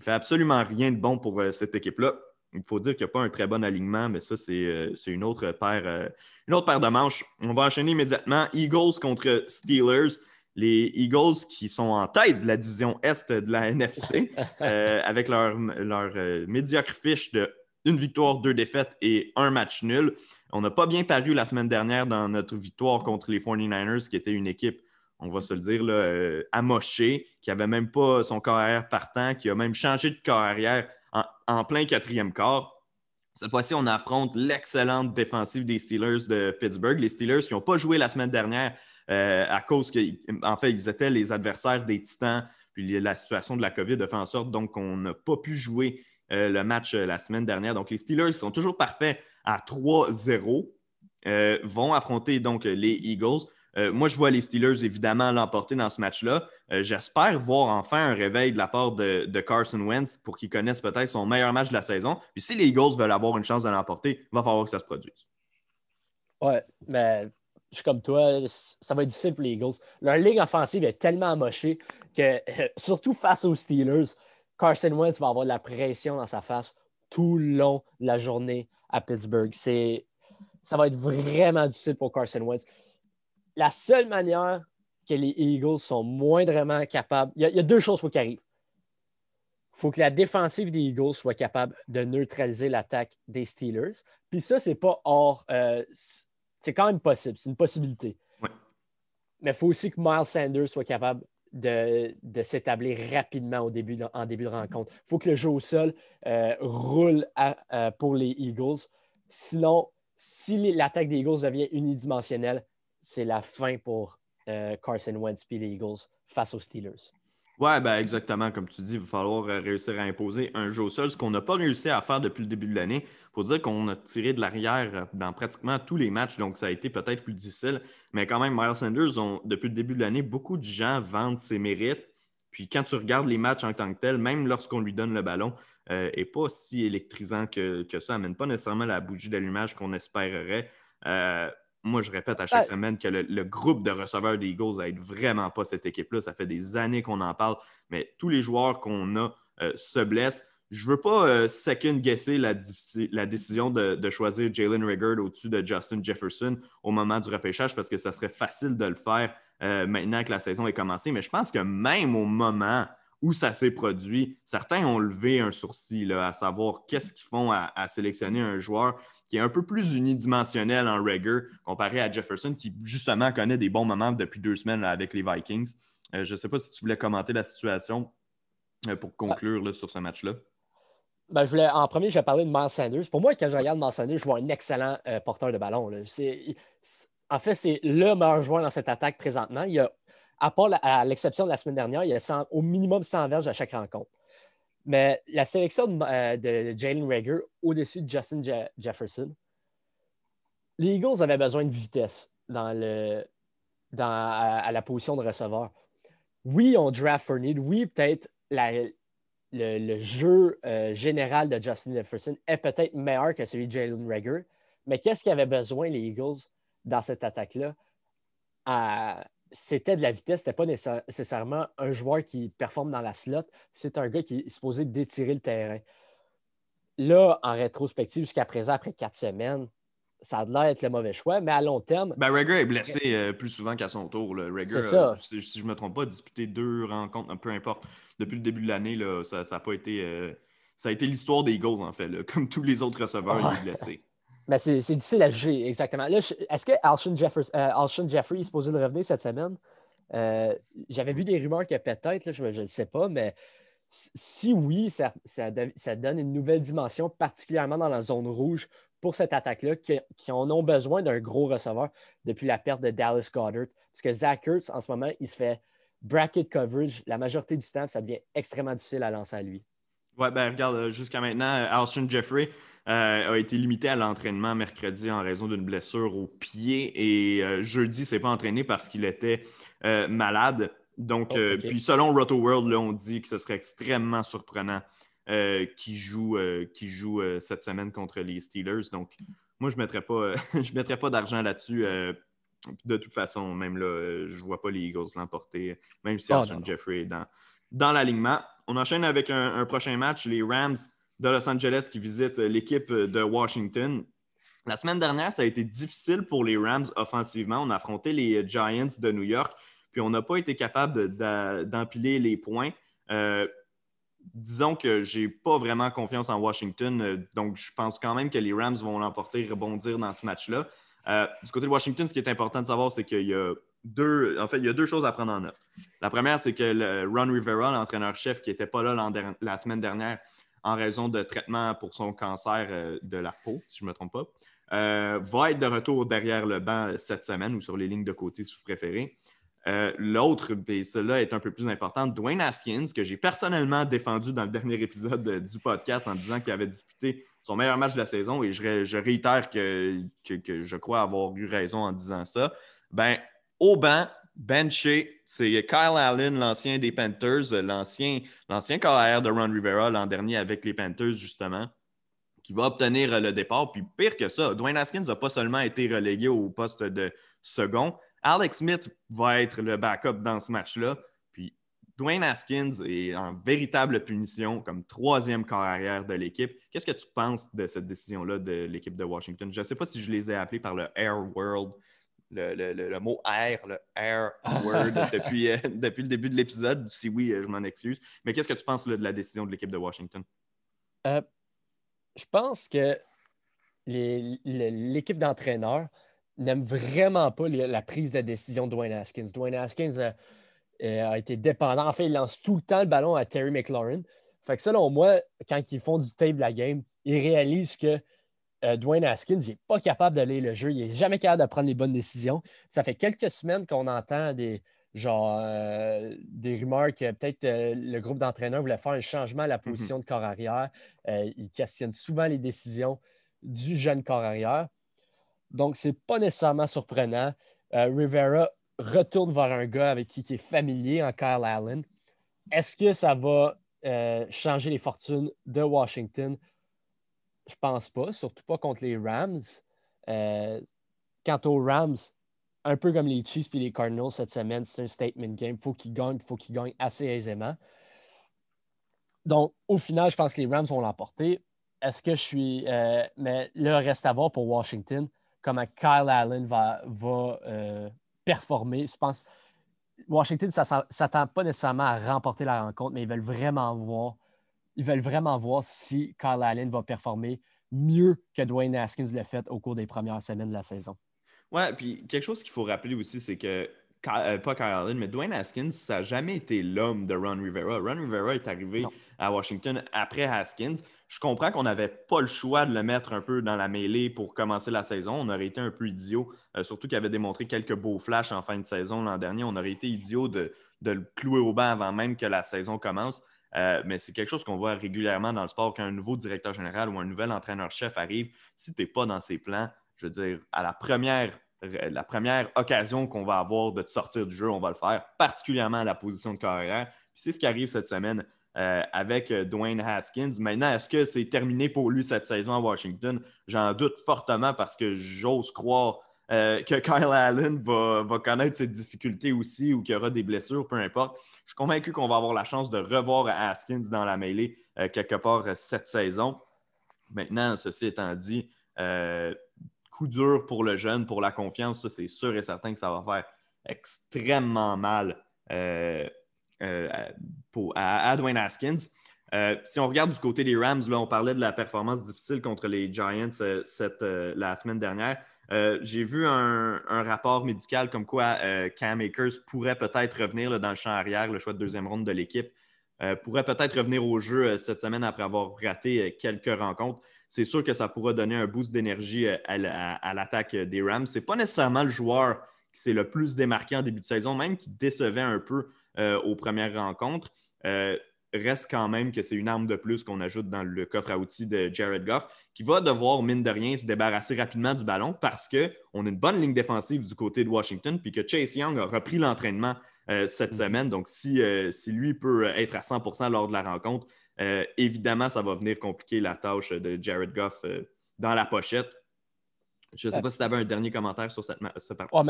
ne fait absolument rien de bon pour cette équipe-là. Il faut dire qu'il n'y a pas un très bon alignement, mais ça, c'est euh, une, autre paire, euh, une autre paire de manches. On va enchaîner immédiatement. Eagles contre Steelers. Les Eagles qui sont en tête de la division Est de la NFC *laughs* euh, avec leur, leur médiocre fiche de une victoire, deux défaites et un match nul. On n'a pas bien paru la semaine dernière dans notre victoire contre les 49ers, qui était une équipe, on va se le dire, là, amochée, qui n'avait même pas son carrière partant, qui a même changé de carrière en, plein quatrième quart. Cette fois-ci, on affronte l'excellente défensive des Steelers de Pittsburgh. Les Steelers qui n'ont pas joué la semaine dernière euh, à cause qu'en fait, ils étaient les adversaires des Titans. Puis la situation de la COVID a fait en sorte qu'on n'a pas pu jouer euh, le match euh, la semaine dernière. Donc, les Steelers sont toujours parfaits à 3-0. vont affronter donc les Eagles. Euh, moi, je vois les Steelers évidemment l'emporter dans ce match-là. Euh, j'espère voir enfin un réveil de la part de, Carson Wentz pour qu'il connaisse peut-être son meilleur match de la saison. Puis si les Eagles veulent avoir une chance de l'emporter, il va falloir que ça se produise. Ouais, mais je suis comme toi, ça va être difficile pour les Eagles. Leur ligne offensive est tellement amochée que, *laughs* surtout face aux Steelers, Carson Wentz va avoir de la pression dans sa face tout le long de la journée à Pittsburgh. Ça va être vraiment difficile pour Carson Wentz la seule manière que les Eagles sont moindrement capables, il y, a, deux choses qu'il faut qu'il arrive. Il faut que la défensive des Eagles soit capable de neutraliser l'attaque des Steelers. Puis ça, c'est pas hors. Euh, c'est quand même possible, c'est une possibilité. Mais il faut aussi que Miles Sanders soit capable de, s'établir rapidement au début en début de rencontre. Il faut que le jeu au sol euh, roule euh, pour les Eagles. Sinon, si l'attaque des Eagles devient unidimensionnelle, c'est la fin pour euh, Carson Wentz et les Eagles face aux Steelers. Oui, ben exactement. Comme tu dis, il va falloir euh, réussir à imposer un jeu au sol, ce qu'on n'a pas réussi à faire depuis le début de l'année. Il faut dire qu'on a tiré de l'arrière euh, dans pratiquement tous les matchs, donc ça a été peut-être plus difficile. Mais quand même, Miles Sanders, depuis le début de l'année, beaucoup de gens vendent ses mérites. Puis quand tu regardes les matchs en tant que tel, même lorsqu'on lui donne le ballon, n'est pas si électrisant que, que ça. Amène pas nécessairement la bougie d'allumage qu'on espérerait moi, je répète à chaque semaine que le, groupe de receveurs des Eagles n'aide vraiment pas cette équipe-là. Ça fait des années qu'on en parle, mais tous les joueurs qu'on a euh, se blessent. Je ne veux pas euh, second-guesser la, décision de, choisir Jalen Rigard au-dessus de Justin Jefferson au moment du repêchage parce que ça serait facile de le faire euh, maintenant que la saison est commencée. Mais je pense que même au moment où ça s'est produit. Certains ont levé un sourcil à savoir qu'est-ce qu'ils font à, sélectionner un joueur qui est un peu plus unidimensionnel en rigueur comparé à Jefferson qui justement connaît des bons moments depuis deux semaines avec les Vikings. Euh, je ne sais pas si tu voulais commenter la situation euh, pour conclure sur ce match-là. Ben, en premier, je vais parler de Miles Sanders. Pour moi, quand je regarde Miles Sanders, je vois un excellent euh, porteur de ballon. en fait, c'est le meilleur joueur dans cette attaque présentement. Il a à part à l'exception de la semaine dernière, il y a au minimum 100 verges à chaque rencontre. Mais la sélection de, euh, Jalen Rager au-dessus de Justin Jefferson, les Eagles avaient besoin de vitesse à, la position de receveur. Oui, on draft Fournette. Oui, peut-être le, jeu euh, général de Justin Jefferson est peut-être meilleur que celui de Jalen Rager. Mais qu'est-ce qu'il avait besoin, les Eagles, dans cette attaque-là? C'était de la vitesse, c'était pas nécessairement un joueur qui performe dans la slot, c'est un gars qui est supposé d'étirer le terrain. Là, en rétrospective, jusqu'à présent, après quatre semaines, ça a l'air d'être le mauvais choix, mais à long terme. Ben, Rager est blessé euh, plus souvent qu'à son tour. Rager, ça. Euh, si, je ne me trompe pas, a disputé deux rencontres, peu importe. Depuis le début de l'année, ça n'a pas été. Euh, ça a été l'histoire des goals, en fait. *laughs* Comme tous les autres receveurs, il est blessé. Mais c'est difficile à juger, exactement. Est-ce que Alshon, euh, Jeffrey est supposé revenir cette semaine? Euh, j'avais vu des rumeurs que peut-être, je ne sais pas, mais si oui, ça, donne une nouvelle dimension, particulièrement dans la zone rouge pour cette attaque-là, qui, en ont besoin d'un gros receveur depuis la perte de Dallas Goddard. Parce que Zach Ertz, en ce moment, il se fait bracket coverage la majorité du temps, ça devient extrêmement difficile à lancer à lui. Ouais, ben regarde, jusqu'à maintenant, Alshon Jeffrey a été limité à l'entraînement mercredi en raison d'une blessure au pied et jeudi, il s'est pas entraîné parce qu'il était malade. Donc, oh, puis selon Roto World, là, on dit que ce serait extrêmement surprenant euh, qui joue, euh, joue euh, cette semaine contre les Steelers. Donc, moi, je ne mettrais pas, *laughs* je pas d'argent là-dessus. de toute façon, même là, je ne vois pas les Eagles l'emporter, même si oh, Jeffrey est dans, dans l'alignement. On enchaîne avec un, prochain match, les Rams de Los Angeles qui visitent l'équipe de Washington. La semaine dernière, ça a été difficile pour les Rams offensivement. On a affronté les Giants de New York, puis on n'a pas été capable d'empiler les points disons que je n'ai pas vraiment confiance en Washington, euh, donc je pense quand même que les Rams vont l'emporter, rebondir dans ce match-là. Euh, du côté de Washington, ce qui est important de savoir, c'est qu'il y a deux, en fait, il y a deux choses à prendre en note. La première, c'est que Ron Rivera, l'entraîneur-chef qui n'était pas là la semaine dernière en raison de traitement pour son cancer euh, de la peau, si je ne me trompe pas, va être de retour derrière le banc cette semaine ou sur les lignes de côté si vous préférez. Euh, l'autre, ben, cela est un peu plus important, Dwayne Haskins, que j'ai personnellement défendu dans le dernier épisode du podcast en disant qu'il avait disputé son meilleur match de la saison et je, réitère que, je crois avoir eu raison en disant ça. Ben, au banc, benché, c'est Kyle Allen, l'ancien des Panthers, l'ancien, l'ancien carrière de Ron Rivera l'an dernier avec les Panthers, justement, qui va obtenir le départ. Puis pire que ça, Dwayne Haskins n'a pas seulement été relégué au poste de second, Alex Smith va être le backup dans ce match-là. Puis Dwayne Haskins est en véritable punition comme troisième corps arrière de l'équipe. Qu'est-ce que tu penses de cette décision-là de l'équipe de Washington? Je ne sais pas si je les ai appelés par le Air World, le, mot air, le Air *laughs* Word depuis, euh, depuis le début de l'épisode. Si oui, euh, je m'en excuse. Mais qu'est-ce que tu penses de la décision de l'équipe de Washington? Euh, je pense que l'équipe d'entraîneurs n'aime vraiment pas la prise de décision de Dwayne Haskins. Dwayne Haskins a, a, été dépendant. En fait, il lance tout le temps le ballon à Terry McLaurin. Fait que selon moi, quand ils font du tape de la game, ils réalisent que euh, Dwayne Haskins n'est pas capable d'aller le jeu. Il n'est jamais capable de prendre les bonnes décisions. Ça fait quelques semaines qu'on entend des, genre, euh, des rumeurs que peut-être le groupe d'entraîneurs voulait faire un changement à la mhm. position de corps arrière. ils questionnent souvent les décisions du jeune corps arrière. Donc, ce n'est pas nécessairement surprenant. Euh, Rivera retourne vers un gars avec qui il est familier en Kyle Allen. Est-ce que ça va euh, changer les fortunes de Washington? Je pense pas, surtout pas contre les Rams. Euh, quant aux Rams, un peu comme les Chiefs et les Cardinals cette semaine, c'est un statement game. Il faut qu'ils gagnent, il faut qu'ils gagnent assez aisément. Donc, au final, je pense que les Rams vont l'emporter. Est-ce que je suis. mais là, reste à voir pour Washington comment Kyle Allen va, va euh, performer. Je pense Washington ne s'attend pas nécessairement à remporter la rencontre, mais ils veulent vraiment voir, ils veulent vraiment voir si Kyle Allen va performer mieux que Dwayne Haskins l'a fait au cours des premières semaines de la saison. Ouais, puis quelque chose qu'il faut rappeler aussi, c'est que euh, pas Kyle Allen, mais Dwayne Haskins, ça n'a jamais été l'homme de Ron Rivera. Ron Rivera est arrivé à Washington après Haskins. Je comprends qu'on n'avait pas le choix de le mettre un peu dans la mêlée pour commencer la saison. On aurait été un peu idiot, euh, surtout qu'il avait démontré quelques beaux flashs en fin de saison l'an dernier. On aurait été idiot de, le clouer au banc avant même que la saison commence. Euh, mais c'est quelque chose qu'on voit régulièrement dans le sport, qu'un nouveau directeur général ou un nouvel entraîneur-chef arrive. Si tu n'es pas dans ses plans, je veux dire, à la première la première occasion qu'on va avoir de te sortir du jeu, on va le faire, particulièrement à la position de carrière. c'est ce qui arrive cette semaine euh, avec euh, Dwayne Haskins. Maintenant, est-ce que c'est terminé pour lui cette saison à Washington? J'en doute fortement parce que j'ose croire euh, que Kyle Allen va, connaître ses difficultés aussi ou qu'il y aura des blessures, peu importe. Je suis convaincu qu'on va avoir la chance de revoir Haskins dans la mêlée quelque part cette saison. Maintenant, ceci étant dit, coup dur pour le jeune, pour la confiance. Ça, c'est sûr et certain que ça va faire extrêmement mal euh, euh, pour, à, Dwayne Haskins. Euh, si on regarde du côté des Rams, là, on parlait de la performance difficile contre les Giants cette, la semaine dernière. J'ai vu un, rapport médical comme quoi Cam Akers pourrait peut-être revenir dans le champ arrière, le choix de deuxième ronde de l'équipe, pourrait peut-être revenir au jeu cette semaine après avoir raté quelques rencontres c'est sûr que ça pourra donner un boost d'énergie euh, à, l'attaque des Rams. Ce n'est pas nécessairement le joueur qui s'est le plus démarqué en début de saison, même qui décevait un peu euh, aux premières rencontres. Euh, reste quand même que c'est une arme de plus qu'on ajoute dans le coffre à outils de Jared Goff, qui va devoir, mine de rien, se débarrasser rapidement du ballon parce qu'on a une bonne ligne défensive du côté de Washington, puis que Chase Young a repris l'entraînement euh, cette mhm. semaine. Donc, si, euh, si, lui peut être à 100% lors de la rencontre, évidemment, ça va venir compliquer la tâche de Jared Goff dans la pochette. Je ne sais pas si tu avais un dernier commentaire sur cette, partie. Oh,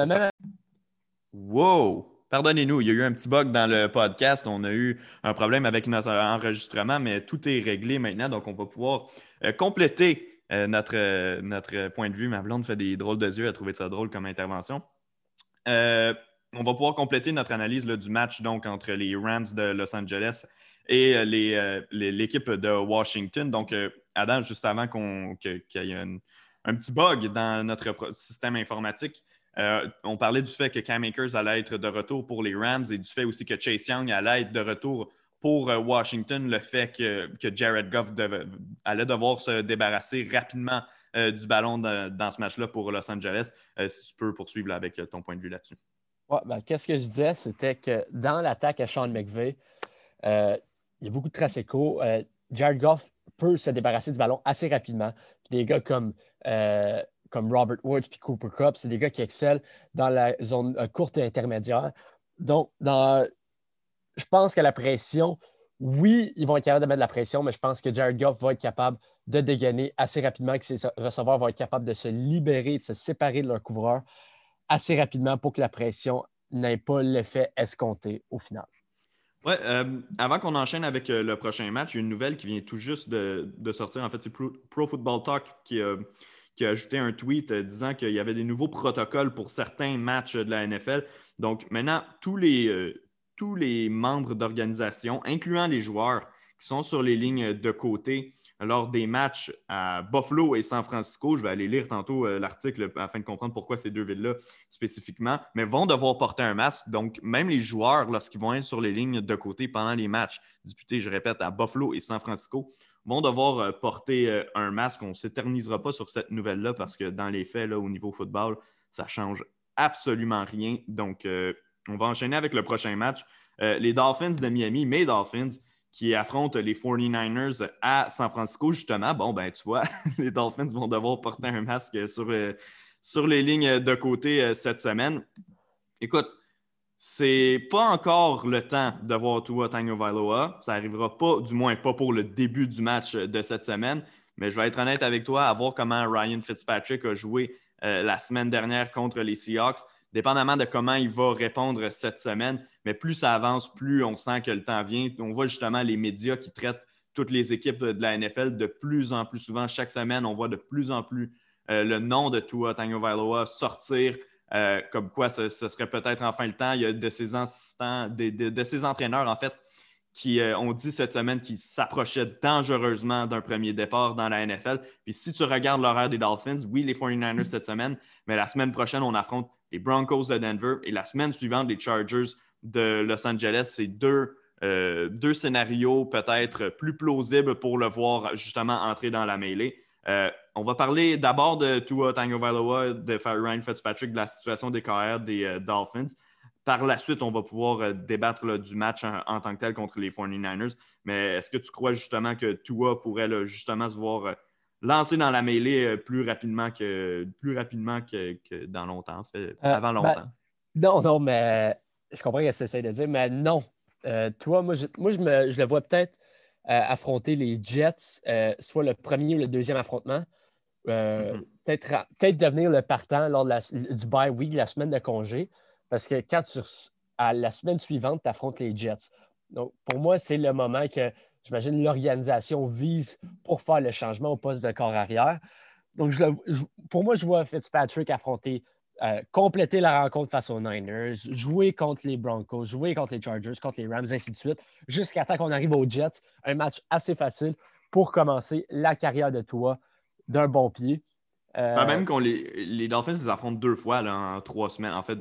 Wow! Pardonnez-nous, il y a eu un petit bug dans le podcast. On a eu un problème avec notre enregistrement, mais tout est réglé maintenant. Donc, on va pouvoir euh, compléter euh, notre, euh, notre point de vue. Ma blonde fait des drôles de yeux. Elle a trouvé ça drôle comme intervention. on va pouvoir compléter notre analyse du match donc, entre les Rams de Los Angeles et l'équipe de Washington. Donc, Adam, juste avant qu'il y ait un, petit bug dans notre système informatique, euh, on parlait du fait que Cam Akers allait être de retour pour les Rams et du fait aussi que Chase Young allait être de retour pour euh, Washington, le fait que, Jared Goff allait devoir se débarrasser rapidement euh, du ballon dans ce match-là pour Los Angeles. si tu peux poursuivre avec ton point de vue là-dessus. Ben, qu'est-ce que je disais, c'était que dans l'attaque à Sean McVay, il y a beaucoup de traces échos. Jared Goff peut se débarrasser du ballon assez rapidement. Des gars comme comme Robert Woods puis Cooper Cup, c'est des gars qui excellent dans la zone euh, courte et intermédiaire. Donc, je pense que la pression, oui, ils vont être capables de mettre de la pression, mais je pense que Jared Goff va être capable de dégainer assez rapidement, que ses receveurs vont être capables de se libérer, de se séparer de leur couvreur assez rapidement pour que la pression n'ait pas l'effet escompté au final. Ouais, euh, avant qu'on enchaîne avec euh, le prochain match, il y a une nouvelle qui vient tout juste de, sortir. En fait, c'est Pro, Football Talk qui a qui a ajouté un tweet euh, disant qu'il y avait des nouveaux protocoles pour certains matchs de la NFL. Donc maintenant, tous les, euh, tous les membres d'organisation, incluant les joueurs qui sont sur les lignes de côté lors des matchs à Buffalo et San Francisco, je vais aller lire tantôt euh, l'article afin de comprendre pourquoi ces deux villes-là spécifiquement, mais vont devoir porter un masque. Donc, même les joueurs, lorsqu'ils vont être sur les lignes de côté pendant les matchs disputés, je répète, à Buffalo et San Francisco, vont devoir euh, porter euh, un masque. On ne s'éternisera pas sur cette nouvelle-là parce que dans les faits, au niveau football, ça change absolument rien. Donc, euh, on va enchaîner avec le prochain match. les Dolphins de Miami, mes Dolphins, qui affrontent les 49ers à San Francisco, justement. Bon, ben, tu vois, *laughs* les Dolphins vont devoir porter un masque sur, sur les lignes de côté cette semaine. Écoute, c'est pas encore le temps de voir Tua Tagovailoa. Ça n'arrivera pas, du moins pas pour le début du match de cette semaine. Mais je vais être honnête avec toi, à voir comment Ryan Fitzpatrick a joué euh, la semaine dernière contre les Seahawks, dépendamment de comment il va répondre cette semaine. Mais plus ça avance, plus on sent que le temps vient. On voit justement les médias qui traitent toutes les équipes de la NFL de plus en plus souvent. Chaque semaine, on voit de plus en plus euh, le nom de Tua Tagovailoa sortir. Euh, comme quoi ce, serait peut-être enfin le temps. Il y a de ses assistants, de, ses entraîneurs, en fait, qui euh, ont dit cette semaine qu'ils s'approchaient dangereusement d'un premier départ dans la NFL. Puis si tu regardes l'horaire des Dolphins, oui, les 49ers cette semaine, mais la semaine prochaine, on affronte les Broncos de Denver et la semaine suivante, les Chargers de Los Angeles. C'est deux, euh, deux scénarios peut-être plus plausibles pour le voir justement entrer dans la mêlée. Euh, on va parler d'abord de Tua Tagovailoa, de Ryan Fitzpatrick, de la situation des carrières des euh, Dolphins. Par la suite, on va pouvoir euh, débattre du match en, tant que tel contre les 49ers. Mais est-ce que tu crois justement que Tua pourrait justement se voir lancer dans la mêlée plus rapidement que, plus rapidement que, dans longtemps, avant ben, longtemps? non, non, mais je comprends ce que tu essaies de dire, mais non. toi, moi, je, moi, je, me, je le vois peut-être euh, affronter les Jets, euh, soit le premier ou le deuxième affrontement. Euh, mm-hmm. Peut-être devenir le partant lors du bye week, la semaine de congé, parce que quand tu, à la semaine suivante, tu affrontes les Jets. Donc, pour moi, c'est le moment que j'imagine l'organisation vise pour faire le changement au poste de corps arrière. Donc, pour moi, je vois Fitzpatrick affronter euh, compléter la rencontre face aux Niners, jouer contre les Broncos, jouer contre les Chargers, contre les Rams, ainsi de suite, jusqu'à temps qu'on arrive aux Jets. Un match assez facile pour commencer la carrière de toi d'un bon pied. Euh, même qu'on les, les Dolphins les affrontent deux fois en trois semaines. En fait,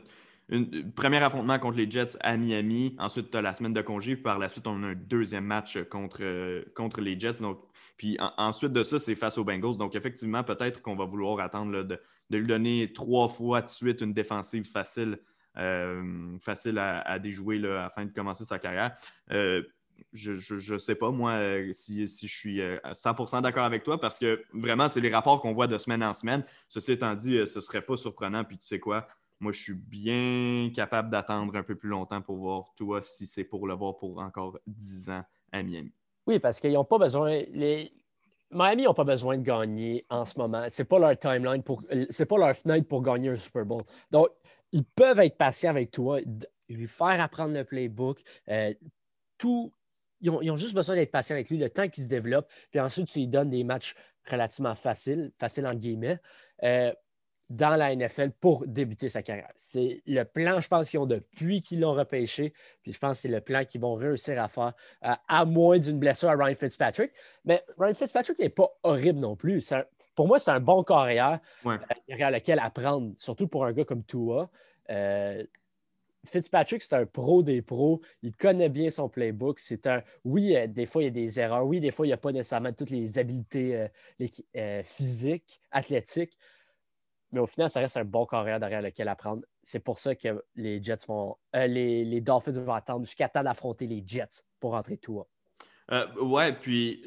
un premier affrontement contre les Jets à Miami, ensuite tu as la semaine de congé, puis par la suite on a un deuxième match contre, euh, contre les Jets. Donc, puis ensuite de ça, c'est face aux Bengals. Donc effectivement, peut-être qu'on va vouloir attendre de, lui donner trois fois de suite une défensive facile, euh, facile à, déjouer afin de commencer sa carrière. Euh, je ne sais pas, moi, euh, si, je suis 100% d'accord avec toi, parce que vraiment, c'est les rapports qu'on voit de semaine en semaine. Ceci étant dit, ce ne serait pas surprenant. Puis tu sais quoi, moi, je suis bien capable d'attendre un peu plus longtemps pour voir toi si c'est pour le voir pour encore 10 ans à Miami. Oui, parce qu'ils n'ont pas besoin. Les... Miami n'ont pas besoin de gagner en ce moment. Ce n'est pas leur timeline pour. C'est pas leur fenêtre pour gagner un Super Bowl. Donc, ils peuvent être patients avec toi, lui faire apprendre le playbook. Euh, tout, ils ont, juste besoin d'être patients avec lui le temps qu'il se développe. Puis ensuite, tu lui donnes des matchs relativement faciles, faciles entre guillemets. Euh, dans la NFL pour débuter sa carrière. C'est le plan, je pense, qu'ils ont depuis qu'ils l'ont repêché. Puis je pense que c'est le plan qu'ils vont réussir à faire, euh, à moins d'une blessure à Ryan Fitzpatrick. Mais Ryan Fitzpatrick n'est pas horrible non plus. pour moi, c'est un bon carrière ouais. Euh, lequel apprendre, surtout pour un gars comme Tua. Euh, Fitzpatrick, c'est un pro des pros. Il connaît bien son playbook. C'est un. Oui, des fois, il y a des erreurs. Oui, des fois, il n'y a pas nécessairement toutes les habiletés physiques, athlétiques mais au final, ça reste un bon carrière derrière lequel apprendre. C'est pour ça que les Jets vont. Euh, les, Dolphins vont attendre jusqu'à temps d'affronter les Jets pour rentrer tout. Euh, ouais, puis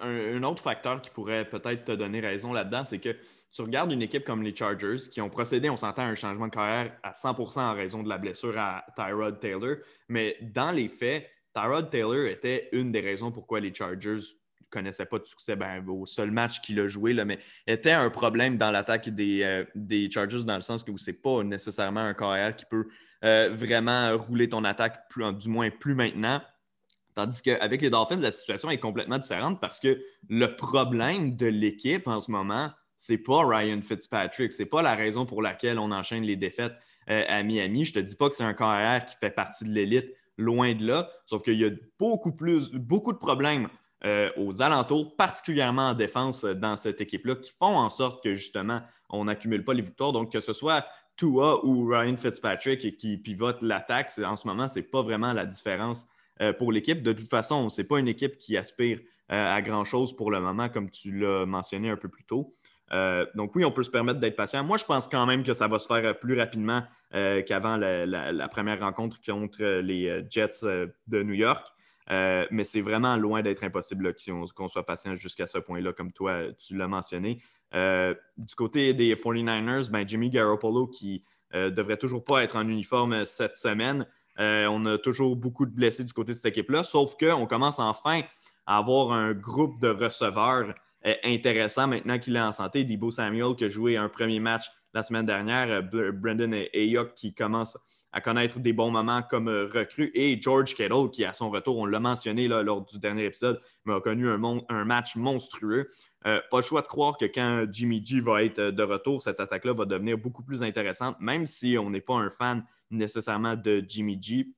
un, autre facteur qui pourrait peut-être te donner raison là-dedans, c'est que tu regardes une équipe comme les Chargers qui ont procédé, on s'entend, à un changement de carrière à 100% en raison de la blessure à Tyrod Taylor. Mais dans les faits, Tyrod Taylor était une des raisons pourquoi les Chargers connaissait pas de succès ben, au seul match qu'il a joué, là, mais était un problème dans l'attaque des, euh, Chargers dans le sens que ce n'est pas nécessairement un carrière qui peut euh, vraiment rouler ton attaque, du moins plus maintenant. Tandis qu'avec les Dolphins, la situation est complètement différente parce que le problème de l'équipe en ce moment, c'est pas Ryan Fitzpatrick. C'est pas la raison pour laquelle on enchaîne les défaites euh, à Miami. Je te dis pas que c'est un carrière qui fait partie de l'élite, loin de là. Sauf qu'il y a beaucoup plus, beaucoup de problèmes euh, aux alentours, particulièrement en défense euh, dans cette équipe-là, qui font en sorte que justement, on n'accumule pas les victoires. Donc, que ce soit Tua ou Ryan Fitzpatrick qui pivote l'attaque, en ce moment, ce n'est pas vraiment la différence pour l'équipe. De toute façon, ce n'est pas une équipe qui aspire à grand-chose pour le moment, comme tu l'as mentionné un peu plus tôt. Donc oui, on peut se permettre d'être patient. Moi, je pense quand même que ça va se faire plus rapidement qu'avant la, première rencontre contre les Jets de New York. Euh, mais c'est vraiment loin d'être impossible qu'on soit patient jusqu'à ce point-là, comme toi, tu l'as mentionné. Euh, du côté des 49ers, ben, Jimmy Garoppolo, qui ne euh, devrait toujours pas être en uniforme cette semaine. on a toujours beaucoup de blessés du côté de cette équipe-là, sauf qu'on commence enfin à avoir un groupe de receveurs intéressant maintenant qu'il est en santé. Debo Samuel qui a joué un premier match la semaine dernière, Brendan Ayok qui commence à connaître des bons moments comme euh, recrue. Et George Kittle, qui à son retour, on l'a mentionné lors du dernier épisode, mais a connu un, match monstrueux. Euh, pas le choix de croire que quand Jimmy G va être euh, de retour, cette attaque-là va devenir beaucoup plus intéressante, même si on n'est pas un fan nécessairement de Jimmy G.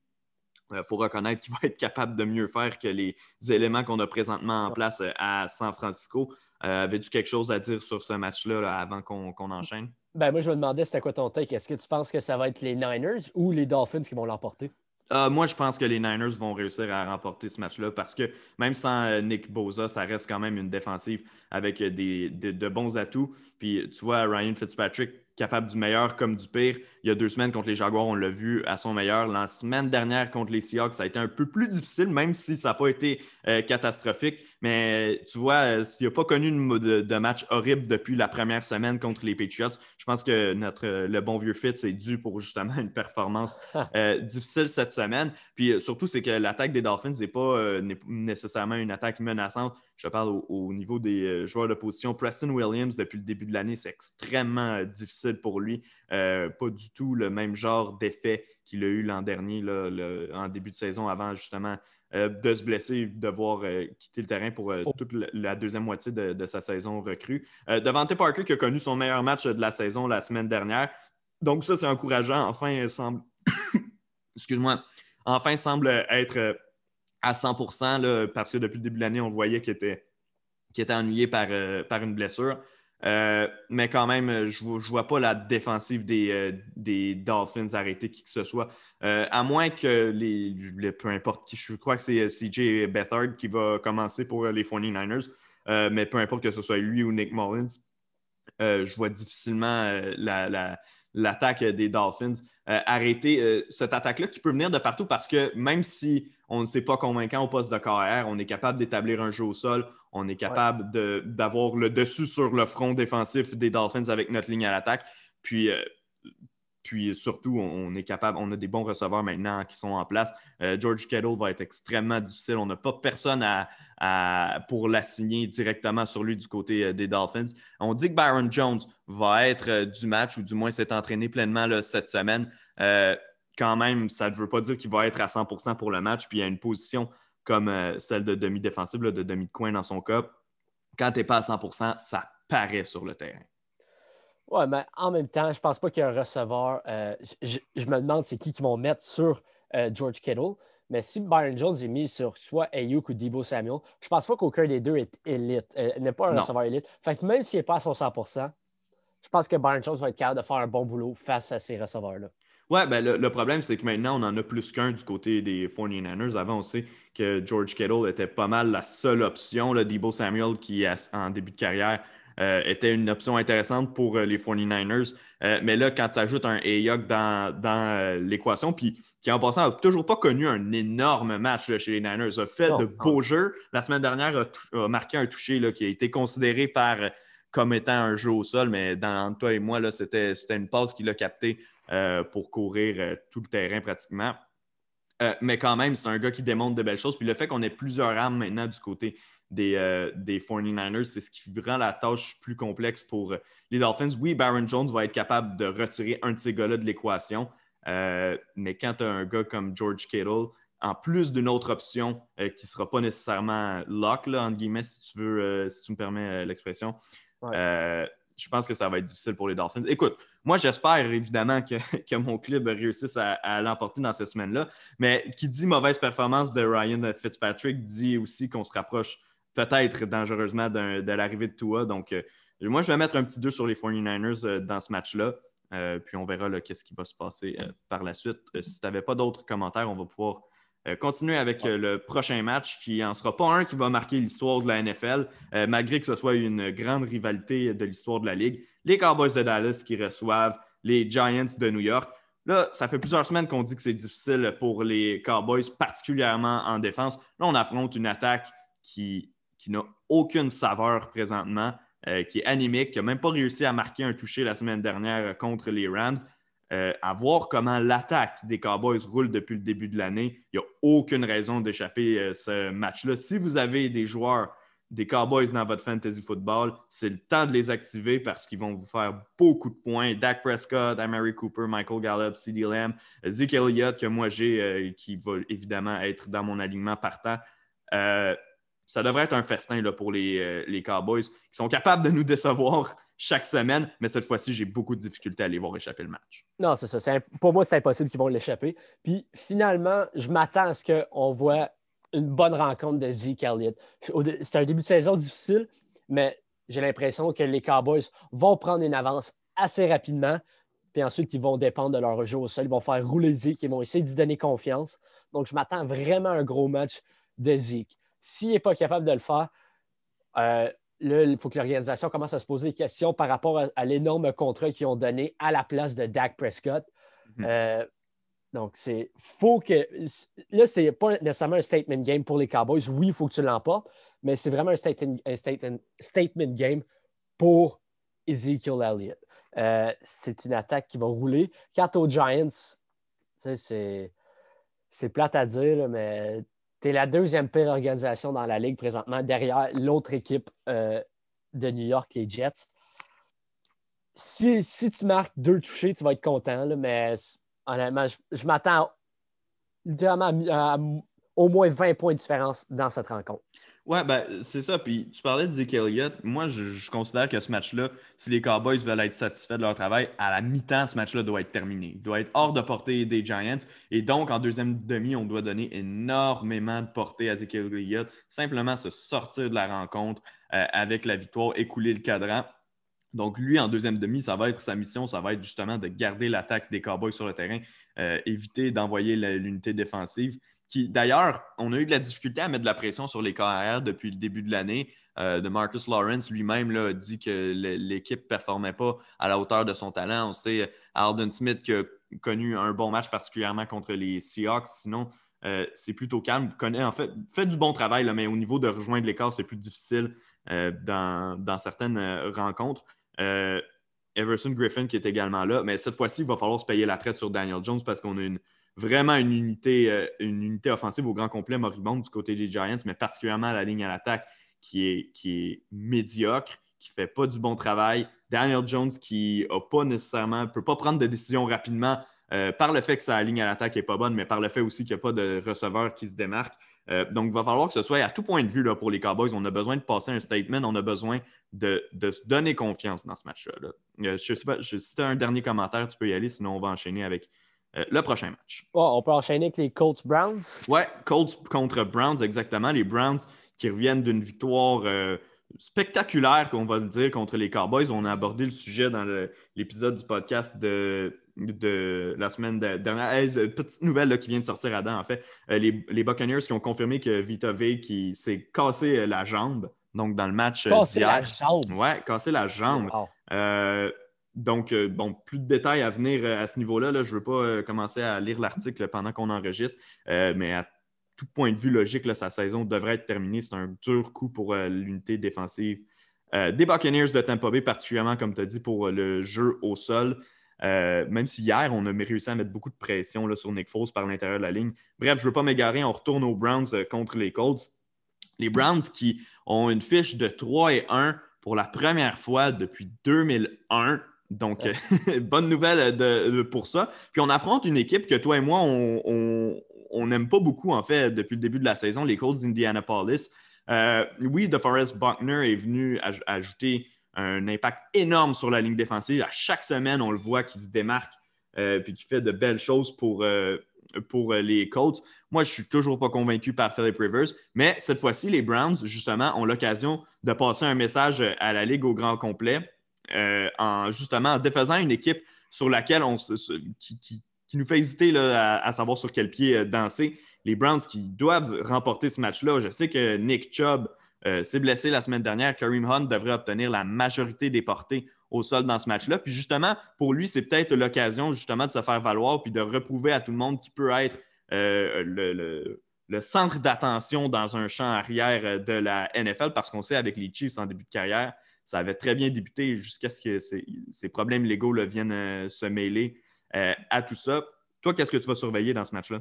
Il faut reconnaître qu'il va être capable de mieux faire que les éléments qu'on a présentement en place à San Francisco. Avais-tu quelque chose à dire sur ce match-là avant qu'on enchaîne? Ben, moi, je me demandais c'était quoi ton take? Est-ce que tu penses que ça va être les Niners ou les Dolphins qui vont l'emporter? Euh, moi, je pense que les Niners vont réussir à remporter ce match-là parce que même sans euh, Nick Boza, ça reste quand même une défensive avec des, de bons atouts. Puis tu vois, Ryan Fitzpatrick, capable du meilleur comme du pire. Il y a deux semaines contre les Jaguars, on l'a vu à son meilleur. La semaine dernière contre les Seahawks, ça a été un peu plus difficile, même si ça n'a pas été euh, catastrophique. Mais tu vois, euh, s'il n'a pas connu de, match horrible depuis la première semaine contre les Patriots, je pense que notre, le bon vieux fit, c'est dû pour justement une performance *laughs* ah. euh, difficile cette semaine. Puis surtout, c'est que l'attaque des Dolphins n'est pas nécessairement une attaque menaçante. Je parle au, niveau des joueurs de position. Preston Williams, depuis le début de l'année, c'est extrêmement difficile pour lui. Pas du tout le même genre d'effet qu'il a eu l'an dernier, en début de saison, avant justement euh, de se blesser, de devoir euh, quitter le terrain pour euh, toute la deuxième moitié de, sa saison recrue. Devante Parker qui a connu son meilleur match de la saison la semaine dernière. Donc ça, c'est encourageant. Enfin, semble... *coughs* Excuse-moi. Enfin, semble être à 100% parce que depuis le début de l'année, on voyait qu'il était, ennuyé par une blessure. Euh, mais quand même, je ne vois pas la défensive des, euh, des, Dolphins arrêter qui que ce soit. Euh, à moins que les, Peu importe qui, je crois que c'est CJ Bethard qui va commencer pour les 49ers. mais peu importe que ce soit lui ou Nick Mullins, je vois difficilement l'attaque des Dolphins arrêter cette attaque-là qui peut venir de partout parce que même si on ne s'est pas convaincant au poste de carrière. On est capable d'établir un jeu au sol. On est capable d'avoir le dessus sur le front défensif des Dolphins avec notre ligne à l'attaque. Puis, euh, puis surtout, on est capable, on a des bons receveurs maintenant qui sont en place. Euh, George Kettle va être extrêmement difficile. On n'a pas personne à, pour l'assigner directement sur lui du côté euh, des Dolphins. On dit que Byron Jones va être du match, ou du moins s'est entraîné pleinement cette semaine quand même, ça ne veut pas dire qu'il va être à 100% pour le match. Puis il y a une position comme euh, celle de demi-défensive, de demi de coin dans son cas. Quand tu n'es pas à 100% ça paraît sur le terrain. Oui, mais en même temps, je ne pense pas qu'il y a un receveur. Euh, je, me demande c'est qui qui vont mettre sur euh, George Kittle. Mais si Byron Jones est mis sur soit Ayuk ou Debo Samuel, je ne pense pas qu'aucun des deux est élite, n'est pas un receveur élite. Fait que même s'il n'est pas à son 100% je pense que Byron Jones va être capable de faire un bon boulot face à ces receveurs-là. Ouais, ben le, problème, c'est que maintenant, on en a plus qu'un du côté des 49ers. Avant, on sait que George Kittle était pas mal la seule option. Le Debo Samuel, qui, en début de carrière, euh, était une option intéressante pour euh, les 49ers. Euh, mais là, quand tu ajoutes un Ayuk dans, dans l'équation, puis qui en passant n'a toujours pas connu un énorme match chez les Niners, a fait de beaux jeux. La semaine dernière, a, marqué un touché là, qui a été considéré par comme étant un jeu au sol, mais dans toi et moi, c'était une passe qu'il a captée euh, pour courir euh, tout le terrain pratiquement. Euh, mais quand même, c'est un gars qui démontre de belles choses. Puis le fait qu'on ait plusieurs armes maintenant du côté des, des 49ers, c'est ce qui rend la tâche plus complexe pour les Dolphins. Oui, Baron Jones va être capable de retirer un de ces gars-là de l'équation. mais quand tu as un gars comme George Kittle, en plus d'une autre option qui ne sera pas nécessairement lock, là, entre guillemets, si tu veux, si tu me permets l'expression, je pense que ça va être difficile pour les Dolphins. Écoute, moi, j'espère évidemment que, *laughs* mon club réussisse à, l'emporter dans cette semaine-là. Mais qui dit mauvaise performance de Ryan Fitzpatrick dit aussi qu'on se rapproche peut-être dangereusement de l'arrivée de Tua. Donc, euh, moi, je vais mettre un petit 2 sur les 49ers euh, dans ce match-là. Euh, puis on verra qu'est-ce qui va se passer par la suite. si tu n'avais pas d'autres commentaires, on va pouvoir euh, continuer avec euh, le prochain match qui n'en sera pas un qui va marquer l'histoire de la NFL, euh, malgré que ce soit une grande rivalité de l'histoire de la Ligue. Les Cowboys de Dallas qui reçoivent les Giants de New York. Là, ça fait plusieurs semaines qu'on dit que c'est difficile pour les Cowboys, particulièrement en défense. Là, on affronte une attaque qui, qui n'a aucune saveur présentement, qui est animique, qui n'a même pas réussi à marquer un toucher la semaine dernière contre les Rams. Euh, à voir comment l'attaque des Cowboys roule depuis le début de l'année. Il n'y a aucune raison d'échapper euh, ce match-là. Si vous avez des joueurs des Cowboys dans votre fantasy football, c'est le temps de les activer parce qu'ils vont vous faire beaucoup de points. Dak Prescott, Amari Cooper, Michael Gallup, CeeDee Lamb, Zeke Elliott que moi j'ai, euh, qui va évidemment être dans mon alignement partant. ça devrait être un festin là, pour les, les Cowboys qui sont capables de nous décevoir chaque semaine, mais cette fois-ci, j'ai beaucoup de difficultés à les voir échapper le match. Non, c'est ça. pour moi, c'est impossible qu'ils vont l'échapper. Puis finalement, je m'attends à ce qu'on voit une bonne rencontre de Zeke Elliott. C'est un début de saison difficile, mais j'ai l'impression que les Cowboys vont prendre une avance assez rapidement. Puis ensuite, ils vont dépendre de leur jeu au sol. Ils vont faire rouler Zeke. Ils vont essayer d'y donner confiance. Donc, je m'attends vraiment à un gros match de Zeke. S'il n'est pas capable de le faire, euh, là, il faut que l'organisation commence à se poser des questions par rapport à, l'énorme contrat qu'ils ont donné à la place de Dak Prescott. Mhm. Euh, donc, c'est faut que. Là, c'est pas nécessairement un statement game pour les Cowboys. Oui, il faut que tu l'emportes, mais c'est vraiment un statement, statement game pour Ezekiel Elliott. Euh, c'est une attaque qui va rouler. Quant aux Giants, c'est plate à dire, mais tu es la deuxième pire organisation dans la ligue présentement, derrière l'autre équipe euh, de New York, les Jets. Si, tu marques deux touchés, tu vas être content, mais honnêtement, je, m'attends à, au moins 20 points de différence dans cette rencontre. Ouais, ben, c'est ça. Puis tu parlais de Zeke Elliott. Moi, je, considère que ce match-là, si les Cowboys veulent être satisfaits de leur travail, à la mi-temps, ce match-là doit être terminé. Il doit être hors de portée des Giants. Et donc, en deuxième demi, on doit donner énormément de portée à Zeke Elliott. Simplement se sortir de la rencontre euh, avec la victoire, écouler le cadran. Donc, lui, en deuxième demi, ça va être sa mission, ça va être justement de garder l'attaque des Cowboys sur le terrain, euh, éviter d'envoyer l'unité défensive d'ailleurs, on a eu de la difficulté à mettre de la pression sur les carrières depuis le début de l'année. Euh, de Marcus Lawrence lui-même a dit que l'équipe ne performait pas à la hauteur de son talent. On sait Alden Smith qui a connu un bon match, particulièrement contre les Seahawks. Sinon, c'est plutôt calme. Connaît, en fait, fait du bon travail, mais au niveau de rejoindre l'écart, c'est plus difficile dans, certaines rencontres. Everson Griffin qui est également là, mais cette fois-ci, il va falloir se payer la traite sur Daniel Jones parce qu'on a une, vraiment une unité, une unité offensive au grand complet moribonde du côté des Giants, mais particulièrement la ligne à l'attaque qui est, qui est médiocre, qui ne fait pas du bon travail. Daniel Jones qui ne pas nécessairement, peut pas prendre de décision rapidement euh, par le fait que sa ligne à l'attaque n'est pas bonne, mais par le fait aussi qu'il n'y a pas de receveur qui se démarque. Euh, donc, il va falloir que ce soit à tout point de vue là, pour les Cowboys. On a besoin de passer un statement, on a besoin de, se donner confiance dans ce match-là. Euh, je sais pas, si tu as un dernier commentaire, tu peux y aller, sinon on va enchaîner avec le prochain match. on peut enchaîner avec les Colts Browns? Ouais, Colts contre Browns, exactement. Les Browns qui reviennent d'une victoire spectaculaire, qu'on va le dire, contre les Cowboys. On a abordé le sujet dans l'épisode du podcast de, de, la semaine dernière. petite nouvelle qui vient de sortir à en fait. Euh, les, les, Buccaneers qui ont confirmé que Vita V qui s'est cassé euh, la jambe, donc dans le match euh, Cassé la jambe? Ouais, cassé la jambe. Donc, bon, plus de détails à venir à ce niveau-là. Là. Je ne veux pas commencer à lire l'article pendant qu'on enregistre, mais à tout point de vue logique, sa saison devrait être terminée. C'est un dur coup pour euh, l'unité défensive euh, des Buccaneers de Tampa Bay, particulièrement, comme tu as dit, pour euh, le jeu au sol. même si hier, on a réussi à mettre beaucoup de pression sur Nick Foles par l'intérieur de la ligne. Bref, je ne veux pas m'égarer. On retourne aux Browns contre les Colts. Les Browns qui ont une fiche de 3 et 1 pour la première fois depuis 2001. Donc, *laughs* bonne nouvelle de, pour ça. Puis on affronte une équipe que toi et moi, on, n'aime pas beaucoup, en fait, depuis le début de la saison, les Colts d'Indianapolis. Euh, oui, DeForest Buckner est venu ajouter un impact énorme sur la ligne défensive. À chaque semaine, on le voit qu'il se démarque euh, puis qu'il fait de belles choses pour, euh, pour les Colts. Moi, je ne suis toujours pas convaincu par Philip Rivers, mais cette fois-ci, les Browns, justement, ont l'occasion de passer un message à la Ligue au grand complet en justement défaisant une équipe sur laquelle on, qui, qui nous fait hésiter à, savoir sur quel pied euh, danser. Les Browns qui doivent remporter ce match-là. Je sais que Nick Chubb euh, s'est blessé la semaine dernière. Kareem Hunt devrait obtenir la majorité des portées au sol dans ce match-là. Puis justement, pour lui, c'est peut-être l'occasion justement de se faire valoir puis de reprouver à tout le monde qui peut être euh, le, centre d'attention dans un champ arrière de la NFL parce qu'on sait avec les Chiefs en début de carrière, ça avait très bien débuté jusqu'à ce que ces, problèmes légaux viennent se mêler euh, à tout ça. Toi, qu'est-ce que tu vas surveiller dans ce match-là?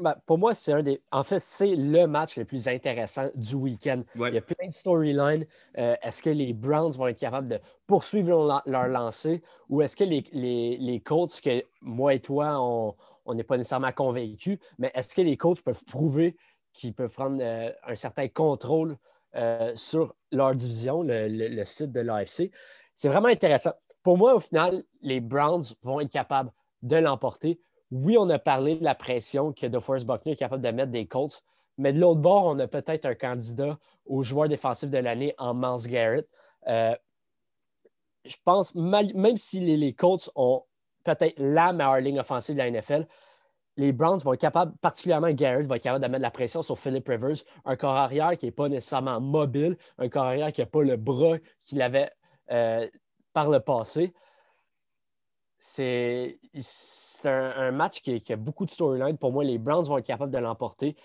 Ben, pour moi, c'est un des. En fait, c'est le match le plus intéressant du week-end. Il y a plein de storylines. Euh, est-ce que les Browns vont être capables de poursuivre leur, lancée ou est-ce que les, les, Colts, que moi et toi, on n'est pas nécessairement convaincus, mais est-ce que les Colts peuvent prouver qu'ils peuvent prendre euh, un certain contrôle sur leur division, le, site de l'AFC? C'est vraiment intéressant. Pour moi, au final, les Browns vont être capables de l'emporter. Oui, on a parlé de la pression que DeForest Buckner est capable de mettre des Colts, mais de l'autre bord, on a peut-être un candidat au joueur défensif de l'année en Miles Garrett. Euh, je pense, même si les, Colts ont peut-être la meilleure ligne offensive de la NFL, les Browns vont être capables, particulièrement Garrett, va être capable de mettre la pression sur Philip Rivers, un corps arrière qui n'est pas nécessairement mobile, un corps arrière qui n'a pas le bras qu'il avait euh, par le passé c'est un, match qui, a beaucoup de storyline. Pour moi, les Browns vont être capables de l'emporter.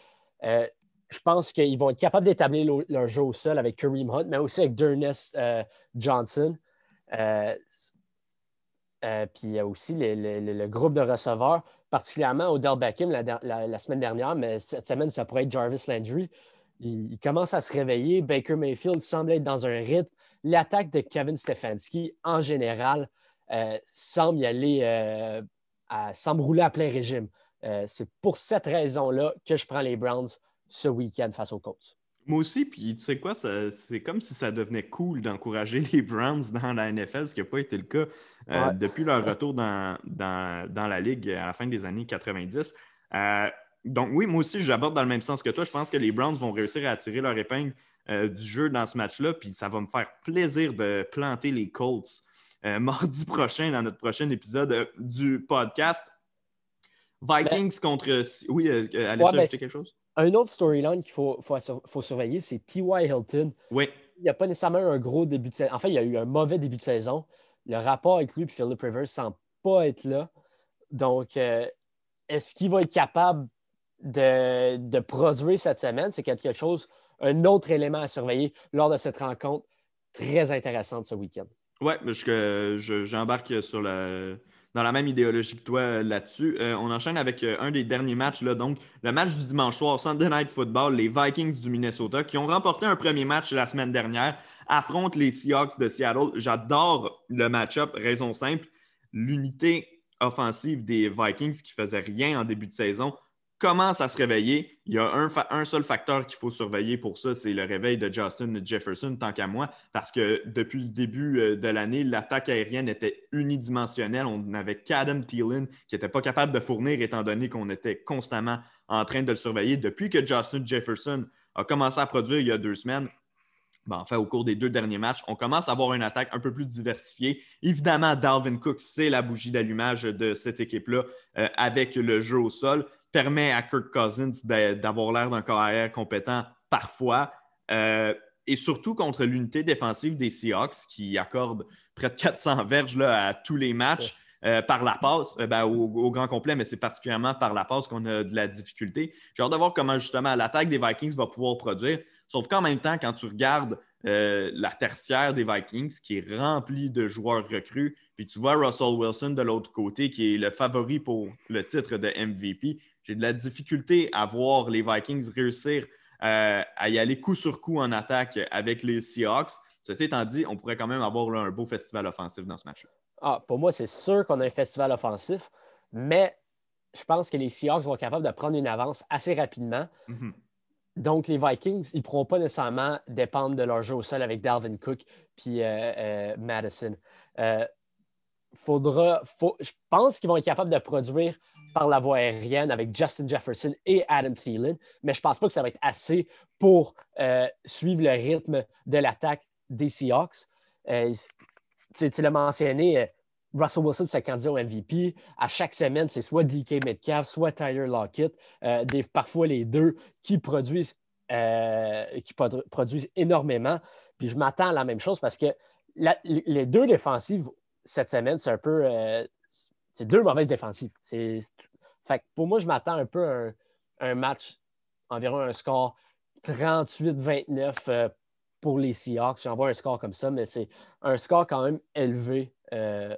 Euh, je pense qu'ils vont être capables d'établir leur jeu au sol avec Kareem Hunt, mais aussi avec Durness euh, Johnson. Puis il y a aussi le, groupe de receveurs, particulièrement Odell Beckham la, semaine dernière, mais cette semaine, ça pourrait être Jarvis Landry. Il, commence à se réveiller. Baker Mayfield semble être dans un rythme. L'attaque de Kevin Stefanski, en général, euh, semble y aller, euh, rouler à plein régime. Euh, c'est pour cette raison-là que je prends les Browns ce week-end face aux Colts. Moi aussi, puis tu sais quoi, c'est comme si ça devenait cool d'encourager *laughs* les Browns dans la NFL, ce qui n'a pas été le cas depuis leur retour dans, dans, la Ligue à la fin des années 90. donc oui, moi aussi, j'aborde dans le même sens que toi. Je pense que les Browns vont réussir à attirer leur épingle du jeu dans ce match-là, puis ça va me faire plaisir de planter les Colts euh, *laughs* mardi prochain dans notre prochain épisode euh, du podcast. Vikings ben, contre. Oui, euh, allez ouais, ben, quelque chose? Un autre storyline qu'il faut, faut, surveiller, c'est T.Y. Hilton. Oui. Il n'y a pas nécessairement un gros début de saison. En fait, il y a eu un mauvais début de saison. Le rapport avec lui et Philip Rivers ne semble pas être là. Donc, est-ce qu'il va être capable de, produire cette semaine, c'est quelque chose, un autre élément à surveiller lors de cette rencontre très intéressante ce week-end. Oui, j'embarque sur la, dans la même idéologie que toi là-dessus. Euh, on enchaîne avec euh, un des derniers matchs, là, donc le match du dimanche soir, Sunday Night Football, les Vikings du Minnesota, qui ont remporté un premier match la semaine dernière, affrontent les Seahawks de Seattle. J'adore le match-up, raison simple, l'unité offensive des Vikings qui faisait rien en début de saison commence à se réveiller. Il y a un, seul facteur qu'il faut surveiller pour ça, c'est le réveil de Justin Jefferson, tant qu'à moi, parce que depuis le début euh, de l'année, l'attaque aérienne était unidimensionnelle. On n'avait qu'Adam Thielen qui n'était pas capable de fournir, étant donné qu'on était constamment en train de le surveiller. Depuis que Justin Jefferson a commencé à produire il y a deux semaines, ben, enfin, au cours des deux derniers matchs, on commence à avoir une attaque un peu plus diversifiée. Évidemment, Dalvin Cook, c'est la bougie d'allumage de cette équipe-là euh, avec le jeu au sol permet à Kirk Cousins d'avoir l'air d'un carrière compétent parfois. Euh, et surtout contre l'unité défensive des Seahawks qui accorde près de 400 verges là, à tous les matchs. Euh, par la passe, euh, ben, au, grand complet, mais c'est particulièrement par la passe qu'on a de la difficulté. J'ai hâte de voir comment justement l'attaque des Vikings va pouvoir produire. Sauf qu'en même temps, quand tu regardes la tertiaire des Vikings qui est remplie de joueurs recrues, puis tu vois Russell Wilson de l'autre côté qui est le favori pour le titre de MVP, j'ai de la difficulté à voir les Vikings réussir euh, à y aller coup sur coup en attaque avec les Seahawks. Ceci étant dit, on pourrait quand même avoir un beau festival offensif dans ce match-là. Ah, pour moi, c'est sûr qu'on a un festival offensif, mais je pense que les Seahawks vont être capables de prendre une avance assez rapidement. Mhm. Donc, les Vikings, ils ne pourront pas nécessairement dépendre de leur jeu au sol avec Dalvin Cook puis euh, euh, Madison. Faudra, je pense qu'ils vont être capables de produire par la voie aérienne avec Justin Jefferson et Adam Thielen, mais je ne pense pas que ça va être assez pour euh, suivre le rythme de l'attaque des Seahawks. Euh, tu l'as mentionné, euh, Russell Wilson s'est candidat au MVP. À chaque semaine, c'est soit DK Metcalf, soit Tyler Lockett, parfois les deux qui produisent, qui produisent énormément. Puis je m'attends à la même chose parce que les deux défensives cette semaine, c'est un peu c'est deux mauvaises défensives. Fait pour moi, je m'attends un peu à un, match, environ un score 38-29 euh, pour les Seahawks. J'envoie un score comme ça, mais c'est un score quand même élevé, euh,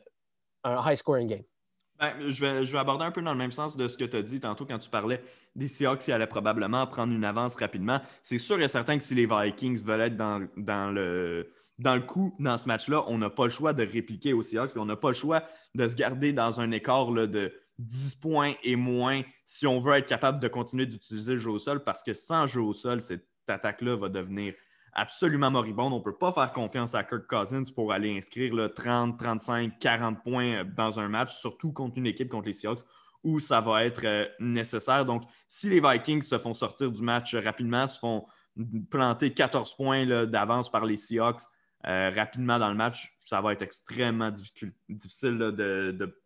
un high scoring game. Ben, je, vais, je, vais, aborder un peu dans le même sens de ce que tu as dit tantôt quand tu parlais des Seahawks qui allaient probablement prendre une avance rapidement. C'est sûr et certain que si les Vikings veulent être dans, dans le dans le coup, dans ce match-là, on n'a pas le choix de répliquer aux Seahawks, on n'a pas le choix de se garder dans un écart de 10 points et moins si on veut être capable de continuer d'utiliser le jeu au sol, parce que sans jeu au sol, cette attaque-là va devenir absolument moribonde. On ne peut pas faire confiance à Kirk Cousins pour aller inscrire 30, 35, 40 points dans un match, surtout contre une équipe contre les Seahawks où ça va être euh, nécessaire. Donc, si les Vikings se font sortir du match rapidement, se font planter 14 points d'avance par les Seahawks, euh, rapidement dans le match, ça va être extrêmement difficile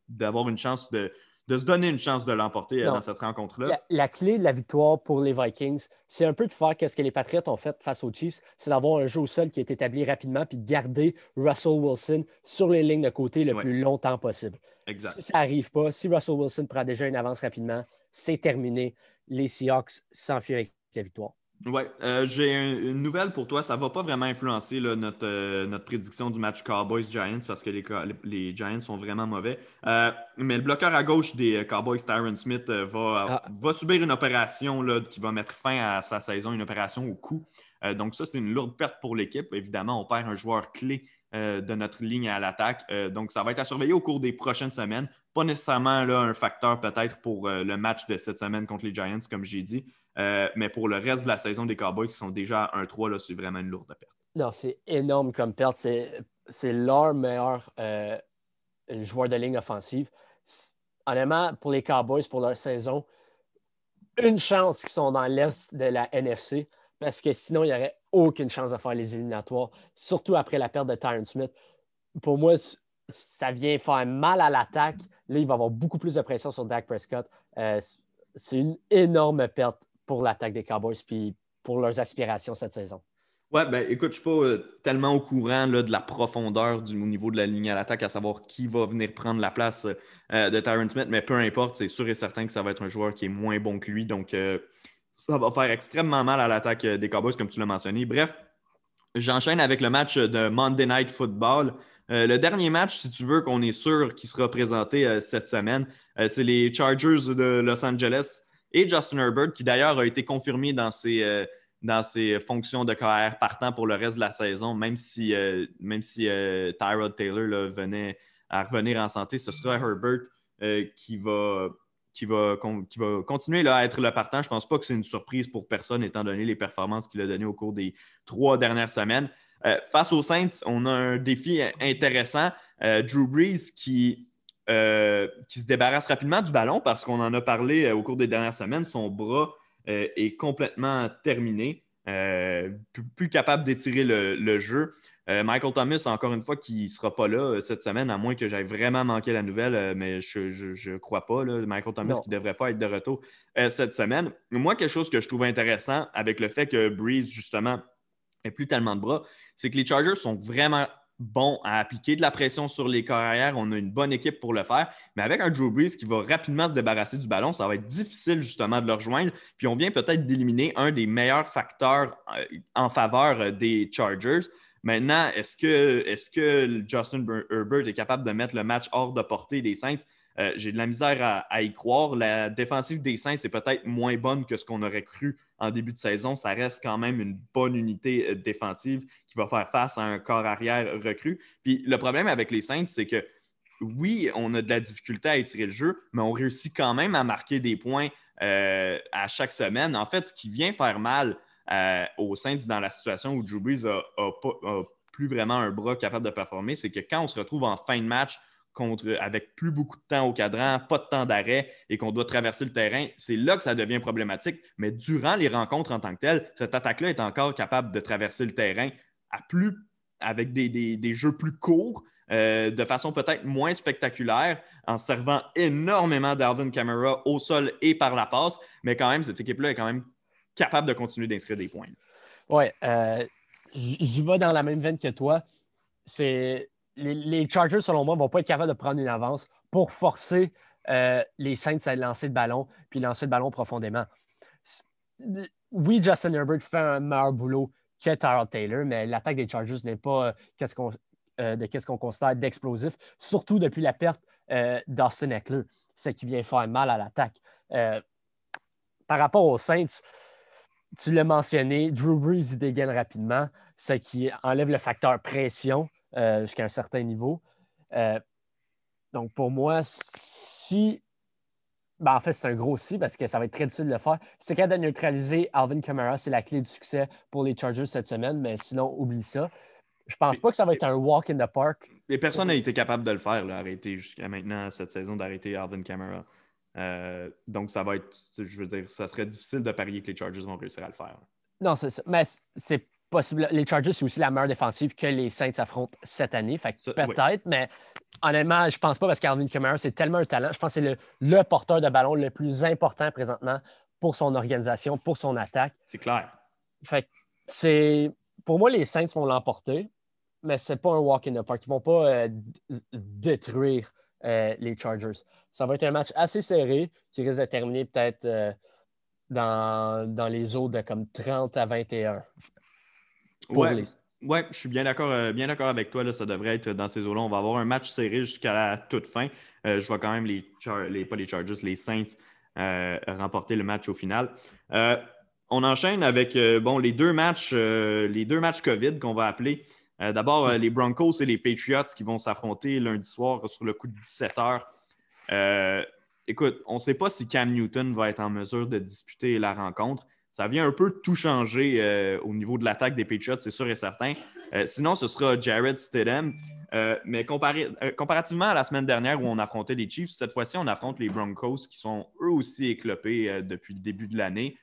d'avoir une chance de, se donner une chance de l'emporter euh, dans cette rencontre-là. La, clé de la victoire pour les Vikings, c'est un peu de faire ce que les Patriots ont fait face aux Chiefs, c'est d'avoir un jeu au sol qui est établi rapidement puis de garder Russell Wilson sur les lignes de côté le plus longtemps possible. Si ça n'arrive pas, si Russell Wilson prend déjà une avance rapidement, c'est terminé. Les Seahawks s'enfuient avec la victoire. Oui, euh, j'ai une nouvelle pour toi. Ça ne va pas vraiment influencer notre, euh, notre prédiction du match Cowboys-Giants parce que les, les, Giants sont vraiment mauvais. Euh, mais le bloqueur à gauche des Cowboys, Tyron Smith, va, ah. va subir une opération là, qui va mettre fin à sa saison, une opération au cou. donc, ça, c'est une lourde perte pour l'équipe. Évidemment, on perd un joueur clé de notre ligne à l'attaque. donc, ça va être à surveiller au cours des prochaines semaines. Pas nécessairement là, un facteur peut-être pour le match de cette semaine contre les Giants, comme j'ai dit. Euh, mais pour le reste de la saison des Cowboys qui sont déjà à 1-3, c'est vraiment une lourde perte. Non, c'est énorme comme perte. C'est leur meilleur euh, joueur de ligne offensive. Honnêtement, pour les Cowboys, pour leur saison, une chance qu'ils sont dans l'Est de la NFC parce que sinon, il n'y aurait aucune chance de faire les éliminatoires, surtout après la perte de Tyron Smith. Pour moi, ça vient faire mal à l'attaque. Là, il va avoir beaucoup plus de pression sur Dak Prescott. Euh, c'est une énorme perte pour l'attaque des Cowboys puis pour leurs aspirations cette saison. Ouais, ben écoute, je ne suis pas euh, tellement au courant là, de la profondeur du, au niveau de la ligne à l'attaque, à savoir qui va venir prendre la place euh, de Tyron Smith, mais peu importe, c'est sûr et certain que ça va être un joueur qui est moins bon que lui. Donc, euh, ça va faire extrêmement mal à l'attaque des Cowboys, comme tu l'as mentionné. Bref, j'enchaîne avec le match de Monday Night Football. le dernier match, si tu veux, qu'on est sûr qui sera présenté cette semaine, c'est les Chargers de Los Angeles et Justin Herbert, qui d'ailleurs a été confirmé dans ses dans ses fonctions de carrière partant pour le reste de la saison, même si, euh, même si euh, Tyrod Taylor venait à revenir en santé, ce sera Herbert euh, qui, va, qui, va, qui va continuer à être le partant. Je ne pense pas que c'est une surprise pour personne, étant donné les performances qu'il a données au cours des trois dernières semaines. face aux Saints, on a un défi intéressant. Drew Brees qui, qui se débarrasse rapidement du ballon parce qu'on en a parlé au cours des dernières semaines. Son bras euh, est complètement terminé. Euh, plus, capable d'étirer le, jeu. Euh, Michael Thomas, encore une fois, qui ne sera pas là cette semaine, à moins que j'aille vraiment manqué la nouvelle, mais je ne crois pas. Michael Thomas qui ne devrait pas être de retour cette semaine. Moi, quelque chose que je trouve intéressant avec le fait que Breeze, justement, n'ait plus tellement de bras, c'est que les Chargers sont vraiment bon à appliquer de la pression sur les carrières. On a une bonne équipe pour le faire. Mais avec un Drew Brees qui va rapidement se débarrasser du ballon, ça va être difficile justement de le rejoindre. Puis on vient peut-être d'éliminer un des meilleurs facteurs euh, en faveur euh, des Chargers. Maintenant, est-ce que, est que Justin Herbert est capable de mettre le match hors de portée des Saints? Euh, j'ai de la misère à, y croire. La défensive des Saints est peut-être moins bonne que ce qu'on aurait cru en début de saison. Ça reste quand même une bonne unité euh, défensive qui va faire face à un corps arrière recru. Puis le problème avec les Saints, c'est que oui, on a de la difficulté à étirer le jeu, mais on réussit quand même à marquer des points euh, à chaque semaine. En fait, ce qui vient faire mal aux Saints dans la situation où Drew Brees a, plus vraiment un bras capable de performer, c'est que quand on se retrouve en fin de match contre, avec plus beaucoup de temps au cadran, pas de temps d'arrêt et qu'on doit traverser le terrain, c'est là que ça devient problématique. Mais durant les rencontres en tant que telles, cette attaque-là est encore capable de traverser le terrain à plus, avec des, jeux plus courts, euh, de façon peut-être moins spectaculaire, en servant énormément d'Alvin Kamara au sol et par la passe. Mais quand même, cette équipe-là est quand même capable de continuer d'inscrire des points. Oui, euh, j'y vais dans la même veine que toi. C'est les, Chargers, selon moi, ne vont pas être capables de prendre une avance pour forcer euh, les Saints à lancer le ballon puis lancer le ballon profondément. Oui, Justin Herbert fait un meilleur boulot que Tyrod Taylor, mais l'attaque des Chargers n'est pas euh, qu'est-ce qu'on, de qu'est-ce qu'on considère d'explosif, surtout depuis la perte d'Austin Eckler, ce qui vient faire mal à l'attaque. par rapport aux Saints, tu l'as mentionné, Drew Brees il dégaine rapidement, ce qui enlève le facteur pression euh, jusqu'à un certain niveau. Euh, donc, pour moi, si. Ben, en fait, c'est un gros si parce que ça va être très difficile de le faire. C'est capable de neutraliser Alvin Kamara, c'est la clé du succès pour les Chargers cette semaine, mais sinon, oublie ça. Je pense pas que ça va être un walk in the park. Mais personne n'a été capable de le faire, arrêter jusqu'à maintenant cette saison, d'arrêter Alvin Kamara. Euh, donc, ça va être, je veux dire, ça serait difficile de parier que les Chargers vont réussir à le faire. Non, c'est ça. Mais c'est possible. Les Chargers, c'est aussi la meilleure défensive que les Saints affrontent cette année. Fait peut-être, mais honnêtement, je pense pas parce qu'Alvin Kamara, c'est tellement un talent. Je pense que c'est le, porteur de ballon le plus important présentement pour son organisation, pour son attaque. C'est clair. Fait c'est. Pour moi, les Saints vont l'emporter, mais c'est pas un walk in the park. Ils vont pas euh, détruire euh, les Chargers. Ça va être un match assez serré qui risque de terminer peut-être euh, dans, dans, les eaux de comme 30 à 21 ouais. je suis bien d'accord euh, bien d'accord avec toi. Là, ça devrait être dans ces eaux-là. On va avoir un match serré jusqu'à la toute fin. Je vois quand même les, les, pas les Chargers, les Saints remporter le match au final. on enchaîne avec bon, les deux matchs, les deux matchs COVID qu'on va appeler. D'abord, les Broncos et les Patriots qui vont s'affronter lundi soir sur le coup de 17 heures. écoute, on ne sait pas si Cam Newton va être en mesure de disputer la rencontre ça vient un peu tout changer euh, au niveau de l'attaque des Patriots, c'est sûr et certain. Euh, sinon, ce sera Jared Stidham. Euh, mais comparativement à la semaine dernière où on affrontait les Chiefs, cette fois-ci, on affronte les Broncos qui sont eux aussi éclopés depuis le début de l'année.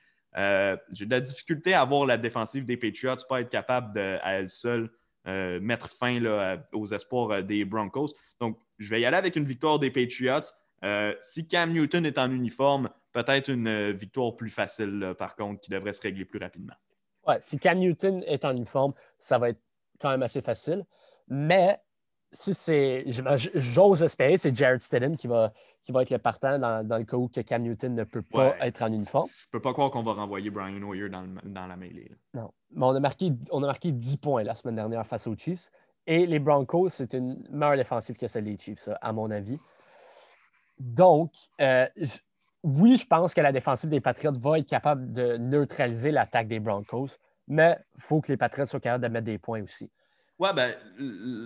J'ai de la difficulté à voir la défensive des Patriots pas être capable à elle seule mettre fin là, aux espoirs des Broncos. Donc, je vais y aller avec une victoire des Patriots. si Cam Newton est en uniforme, peut-être une euh, victoire plus facile, par contre, qui devrait se régler plus rapidement. Ouais, si Cam Newton est en uniforme, ça va être quand même assez facile. Mais si c'est, j'ose espérer, c'est Jared Stidham qui va, qui va être le partant dans, le cas où que Cam Newton ne peut pas être en uniforme. Je peux pas croire qu'on va renvoyer Brian Hoyer dans, dans la mêlée. Non, mais on a, marqué, on a marqué 10 points la semaine dernière face aux Chiefs. Et les Broncos, c'est une meilleure défensive que celle des Chiefs, à mon avis. Donc, euh, oui, je pense que la défensive des Patriots va être capable de neutraliser l'attaque des Broncos, mais il faut que les Patriots soient capables de mettre des points aussi. Ouais, ben,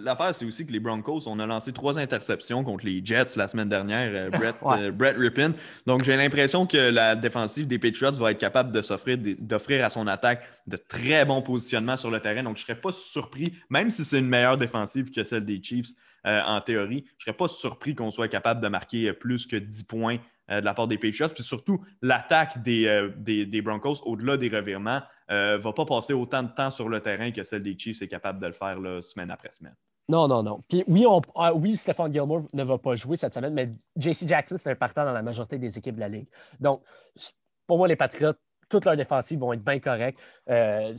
l'affaire, c'est aussi que les Broncos, on a lancé trois interceptions contre les Jets la semaine dernière, euh, *laughs* euh, Brett, Rippin. Donc, j'ai l'impression que la défensive des Patriots va être capable de s'offrir, d'offrir à son attaque de très bons positionnements sur le terrain. Donc, je ne serais pas surpris, même si c'est une meilleure défensive que celle des Chiefs euh, en théorie, je ne serais pas surpris qu'on soit capable de marquer plus que 10 points de la part des Patriots. Puis surtout, l'attaque des, des, Broncos, au-delà des revirements, ne va pas passer autant de temps sur le terrain que celle des Chiefs est capable de le faire semaine après semaine. Non, non, non. Puis oui, on, ah, oui, Stéphane Gilmore ne va pas jouer cette semaine, mais JC Jackson, c'est un partant dans la majorité des équipes de la Ligue. Donc, pour moi, les Patriots, toutes leurs défensives vont être bien correctes. Euh,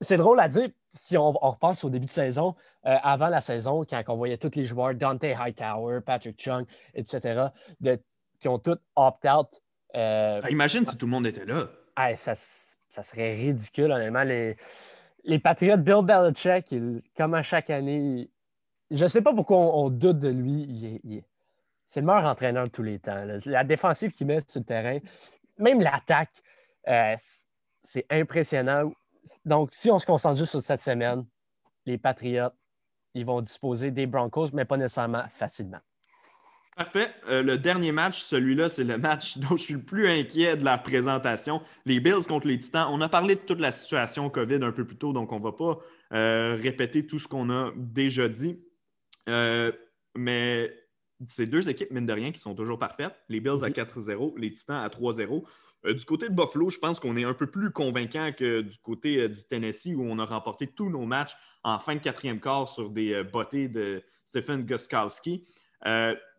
c'est drôle à dire si on, repasse au début de saison, euh, avant la saison, quand on voyait tous les joueurs, Dante Hightower, Patrick Chung, etc., qui ont tous opt-out. Euh, ah, imagine si tout le monde était là. ça, ça serait ridicule, honnêtement. Les, les Patriots, Bill Belichick, comme à chaque année, je ne sais pas pourquoi on, doute de lui. c'est le meilleur entraîneur de tous les temps. La défensive qu'il met sur le terrain, même l'attaque, euh, c'est impressionnant. Donc, si on se concentre juste sur cette semaine, les Patriots, ils vont disposer des Broncos, mais pas nécessairement facilement. Parfait. Euh, le dernier match, celui-là, c'est le match *laughs* dont je suis le plus inquiet de la présentation. Les Bills contre les Titans. On a parlé de toute la situation COVID un peu plus tôt, donc on ne va pas euh, répéter tout ce qu'on a déjà dit. Euh, mais c'est deux équipes, mine de rien, qui sont toujours parfaites. Les Bills à 4-0, mhm. les Titans à 3-0. du côté de Buffalo, je pense qu'on est un peu plus convaincant que du côté du Tennessee, où on a remporté tous nos matchs en fin de quatrième quart sur des bottées de Stephen Guskowski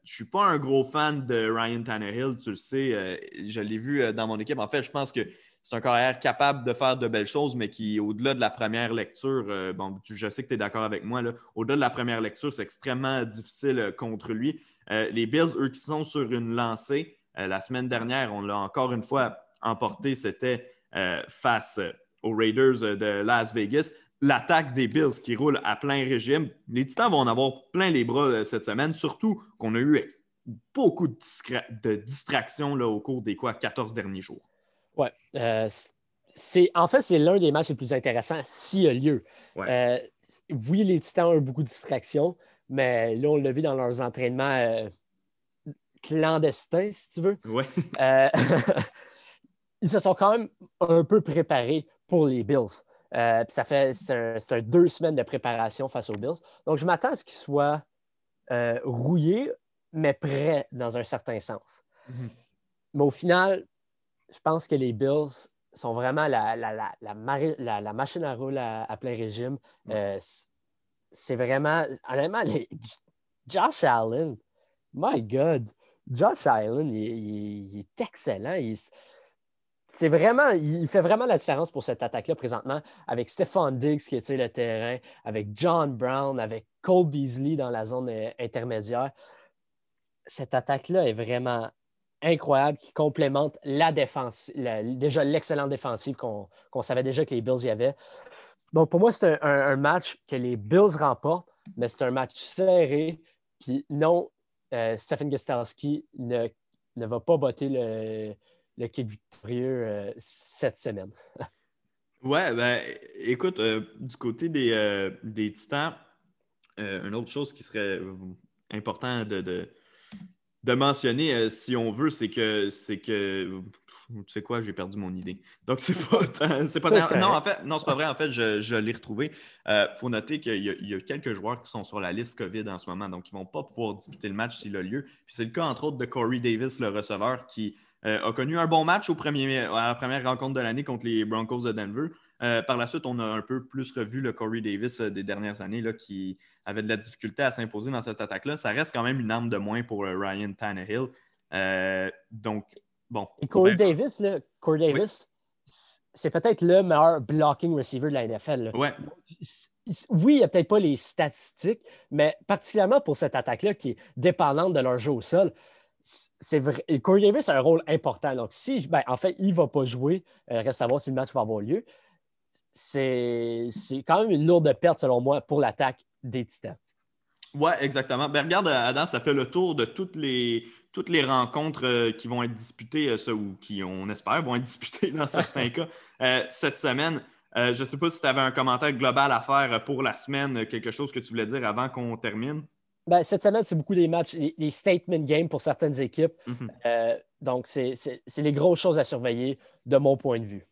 je suis pas un gros fan de Ryan Tannehill, tu le sais. Euh, je l'ai vu euh, dans mon équipe. En fait, je pense que c'est un carrière capable de faire de belles choses, mais qui, au-delà de la première lecture, euh, bon, je sais que tu es d'accord avec moi, au-delà de la première lecture, c'est extrêmement difficile contre lui. les Bills, eux, qui sont sur une lancée, la semaine dernière, on l'a encore une fois emporté, c'était face aux Raiders de Las Vegas l'attaque des Bills qui roule à plein régime. Les Titans vont en avoir plein les bras euh, cette semaine, surtout qu'on a eu beaucoup de, distractions là, au cours des quoi, 14 derniers jours. Oui. Euh, en fait, c'est l'un des matchs les plus intéressants s'il y a lieu. Euh, oui, les Titans ont eu beaucoup de distractions, mais là, on l'a vu dans leurs entraînements clandestins, si tu veux. Ouais. *laughs* ils se sont quand même un peu préparés pour les Bills. Euh, ça fait c'est deux semaines de préparation face aux Bills. Donc, je m'attends à ce qu'ils soient euh, rouillés, mais prêts dans un certain sens. Mhm. Mais au final, je pense que les Bills sont vraiment la, la, machine à rouler à, plein régime. Euh, c'est vraiment, honnêtement, les, Josh Allen, my God, Josh Allen, il, est excellent. Il, c'est vraiment, il fait vraiment la différence pour cette attaque-là présentement avec Stephon Diggs qui est le terrain, avec John Brown, avec Cole Beasley dans la zone euh, intermédiaire. Cette attaque-là est vraiment incroyable qui complémente la défense, déjà l'excellente défensive qu'on savait déjà que les Bills y avaient. Donc pour moi, c'est un, match que les Bills remportent, mais c'est un match serré. Puis non, euh, Stephen ne, ne va pas botter le, le kick victorieux euh, cette semaine. *laughs* ouais, ben écoute, euh, du côté des, euh, des Titans, une autre chose qui serait important de, de, mentionner, si on veut, c'est que c'est que tu sais quoi, j'ai perdu mon idée. Donc, c'est pas, *laughs* c'est pas Non, en fait, non, c'est pas vrai. En fait, je, je l'ai retrouvé. Il faut noter qu'il y, y, a quelques joueurs qui sont sur la liste COVID en ce moment, donc ils ne vont pas pouvoir disputer le match s'il a lieu. Puis c'est le cas, entre autres, de Corey Davis, le receveur, qui a connu un bon match au premier, à la première rencontre de l'année contre les Broncos de Denver. Euh, par la suite, on a un peu plus revu le Corey Davis euh, des dernières années là, qui avait de la difficulté à s'imposer dans cette attaque-là. Ça reste quand même une arme de moins pour Ryan Tannehill. donc, bon. Et Corey Davis, là, Corey Davis, c'est peut-être le meilleur blocking receiver de la NFL. Ouais. Oui, il n'y a peut-être pas les statistiques, mais particulièrement pour cette attaque-là qui est dépendante de leur jeu au sol, c'est vrai. Corey Davis a un rôle important. Donc, si, ben, en fait, il ne va pas jouer, euh, reste à voir si le match va avoir lieu. C'est quand même une lourde perte, selon moi, pour l'attaque des Titans. Oui, exactement. Ben, regarde, Adam, ça fait le tour de toutes les, toutes les rencontres euh, qui vont être disputées, euh, ou qui, on espère, vont être disputées dans certains *laughs* cas cette semaine. je ne sais pas si tu avais un commentaire global à faire pour la semaine, quelque chose que tu voulais dire avant qu'on termine. Ben, cette semaine, c'est beaucoup des matchs, les, statement games pour certaines équipes. Mhm. Euh, donc, c'est les grosses choses à surveiller de mon point de vue.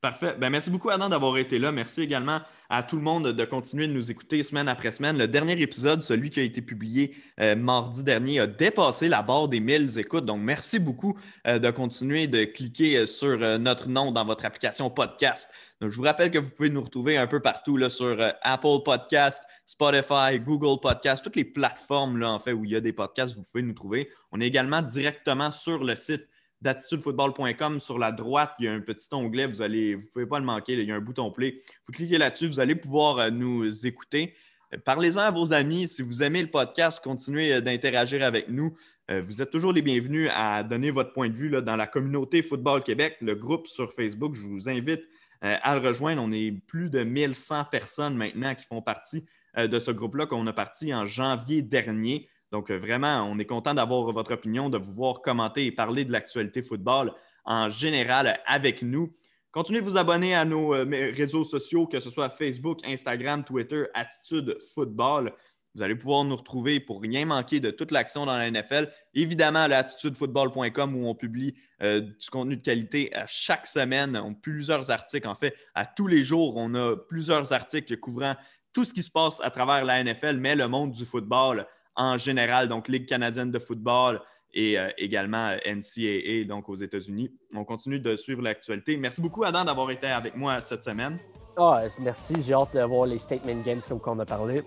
Parfait. Ben, merci beaucoup, Adam, d'avoir été là. Merci également à tout le monde de continuer de nous écouter semaine après semaine. Le dernier épisode, celui qui a été publié euh, mardi dernier, a dépassé la barre des 1000 écoutes. Donc, merci beaucoup euh, de continuer de cliquer sur notre nom dans votre application podcast. je vous rappelle que vous pouvez nous retrouver un peu partout là, sur Apple Podcast, Spotify, Google Podcast, toutes les plateformes là, en fait, où il y a des podcasts, vous pouvez nous trouver. On est également directement sur le site d'attitudefootball.com. Sur la droite, il y a un petit onglet, vous ne vous pouvez pas le manquer, il y a un bouton play. Vous cliquez là-dessus, vous allez pouvoir euh, nous écouter. Euh, parlez-en à vos amis. Si vous aimez le podcast, continuez euh, d'interagir avec nous. Vous êtes toujours les bienvenus à donner votre point de vue dans la communauté Football Québec, le groupe sur Facebook. Je vous invite à le rejoindre. On est plus de 1100 personnes maintenant qui font partie de ce groupe-là qu'on a parti en janvier dernier. Donc, euh, vraiment, on est content d'avoir votre opinion, de vous voir commenter et parler de l'actualité football en général avec nous. Continuez de vous abonner à nos euh, réseaux sociaux, que ce soit Facebook, Instagram, Twitter, Attitude Football. Vous allez pouvoir nous retrouver pour rien manquer de toute l'action dans la NFL. Évidemment, l'attitudefootball.com où on publie du contenu de qualité chaque semaine. On plusieurs articles. En fait, à tous les jours, on a plusieurs articles couvrant tout ce qui se passe à travers la NFL, mais le monde du football en général, donc Ligue canadienne de football et euh, également euh, NCAA, donc aux États-Unis. On continue de suivre l'actualité. Merci beaucoup, Adam, d'avoir été avec moi cette semaine. Ah, merci. J'ai hâte de voir les statement games comme on a parlé.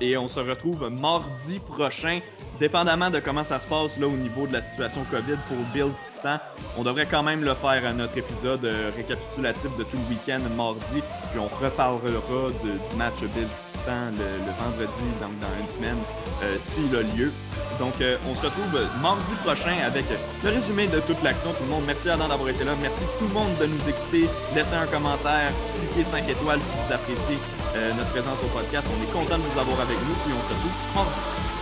Et on se retrouve mardi prochain dépendamment de comment ça se passe là, au niveau de la situation COVID pour Bills Titan, on devrait quand même le faire à notre épisode euh, récapitulatif de tout le week-end mardi. Puis on reparlera du match Bills Titan le, vendredi, donc dans une semaine, euh, s'il a lieu. Donc euh, on se retrouve mardi prochain avec le résumé de toute l'action. Tout le monde, merci Adam d'avoir été là. Merci tout le monde de nous écouter. Laissez un commentaire, cliquez 5 étoiles si vous appréciez notre présence au podcast. On est content de vous avoir avec nous. Puis on se retrouve.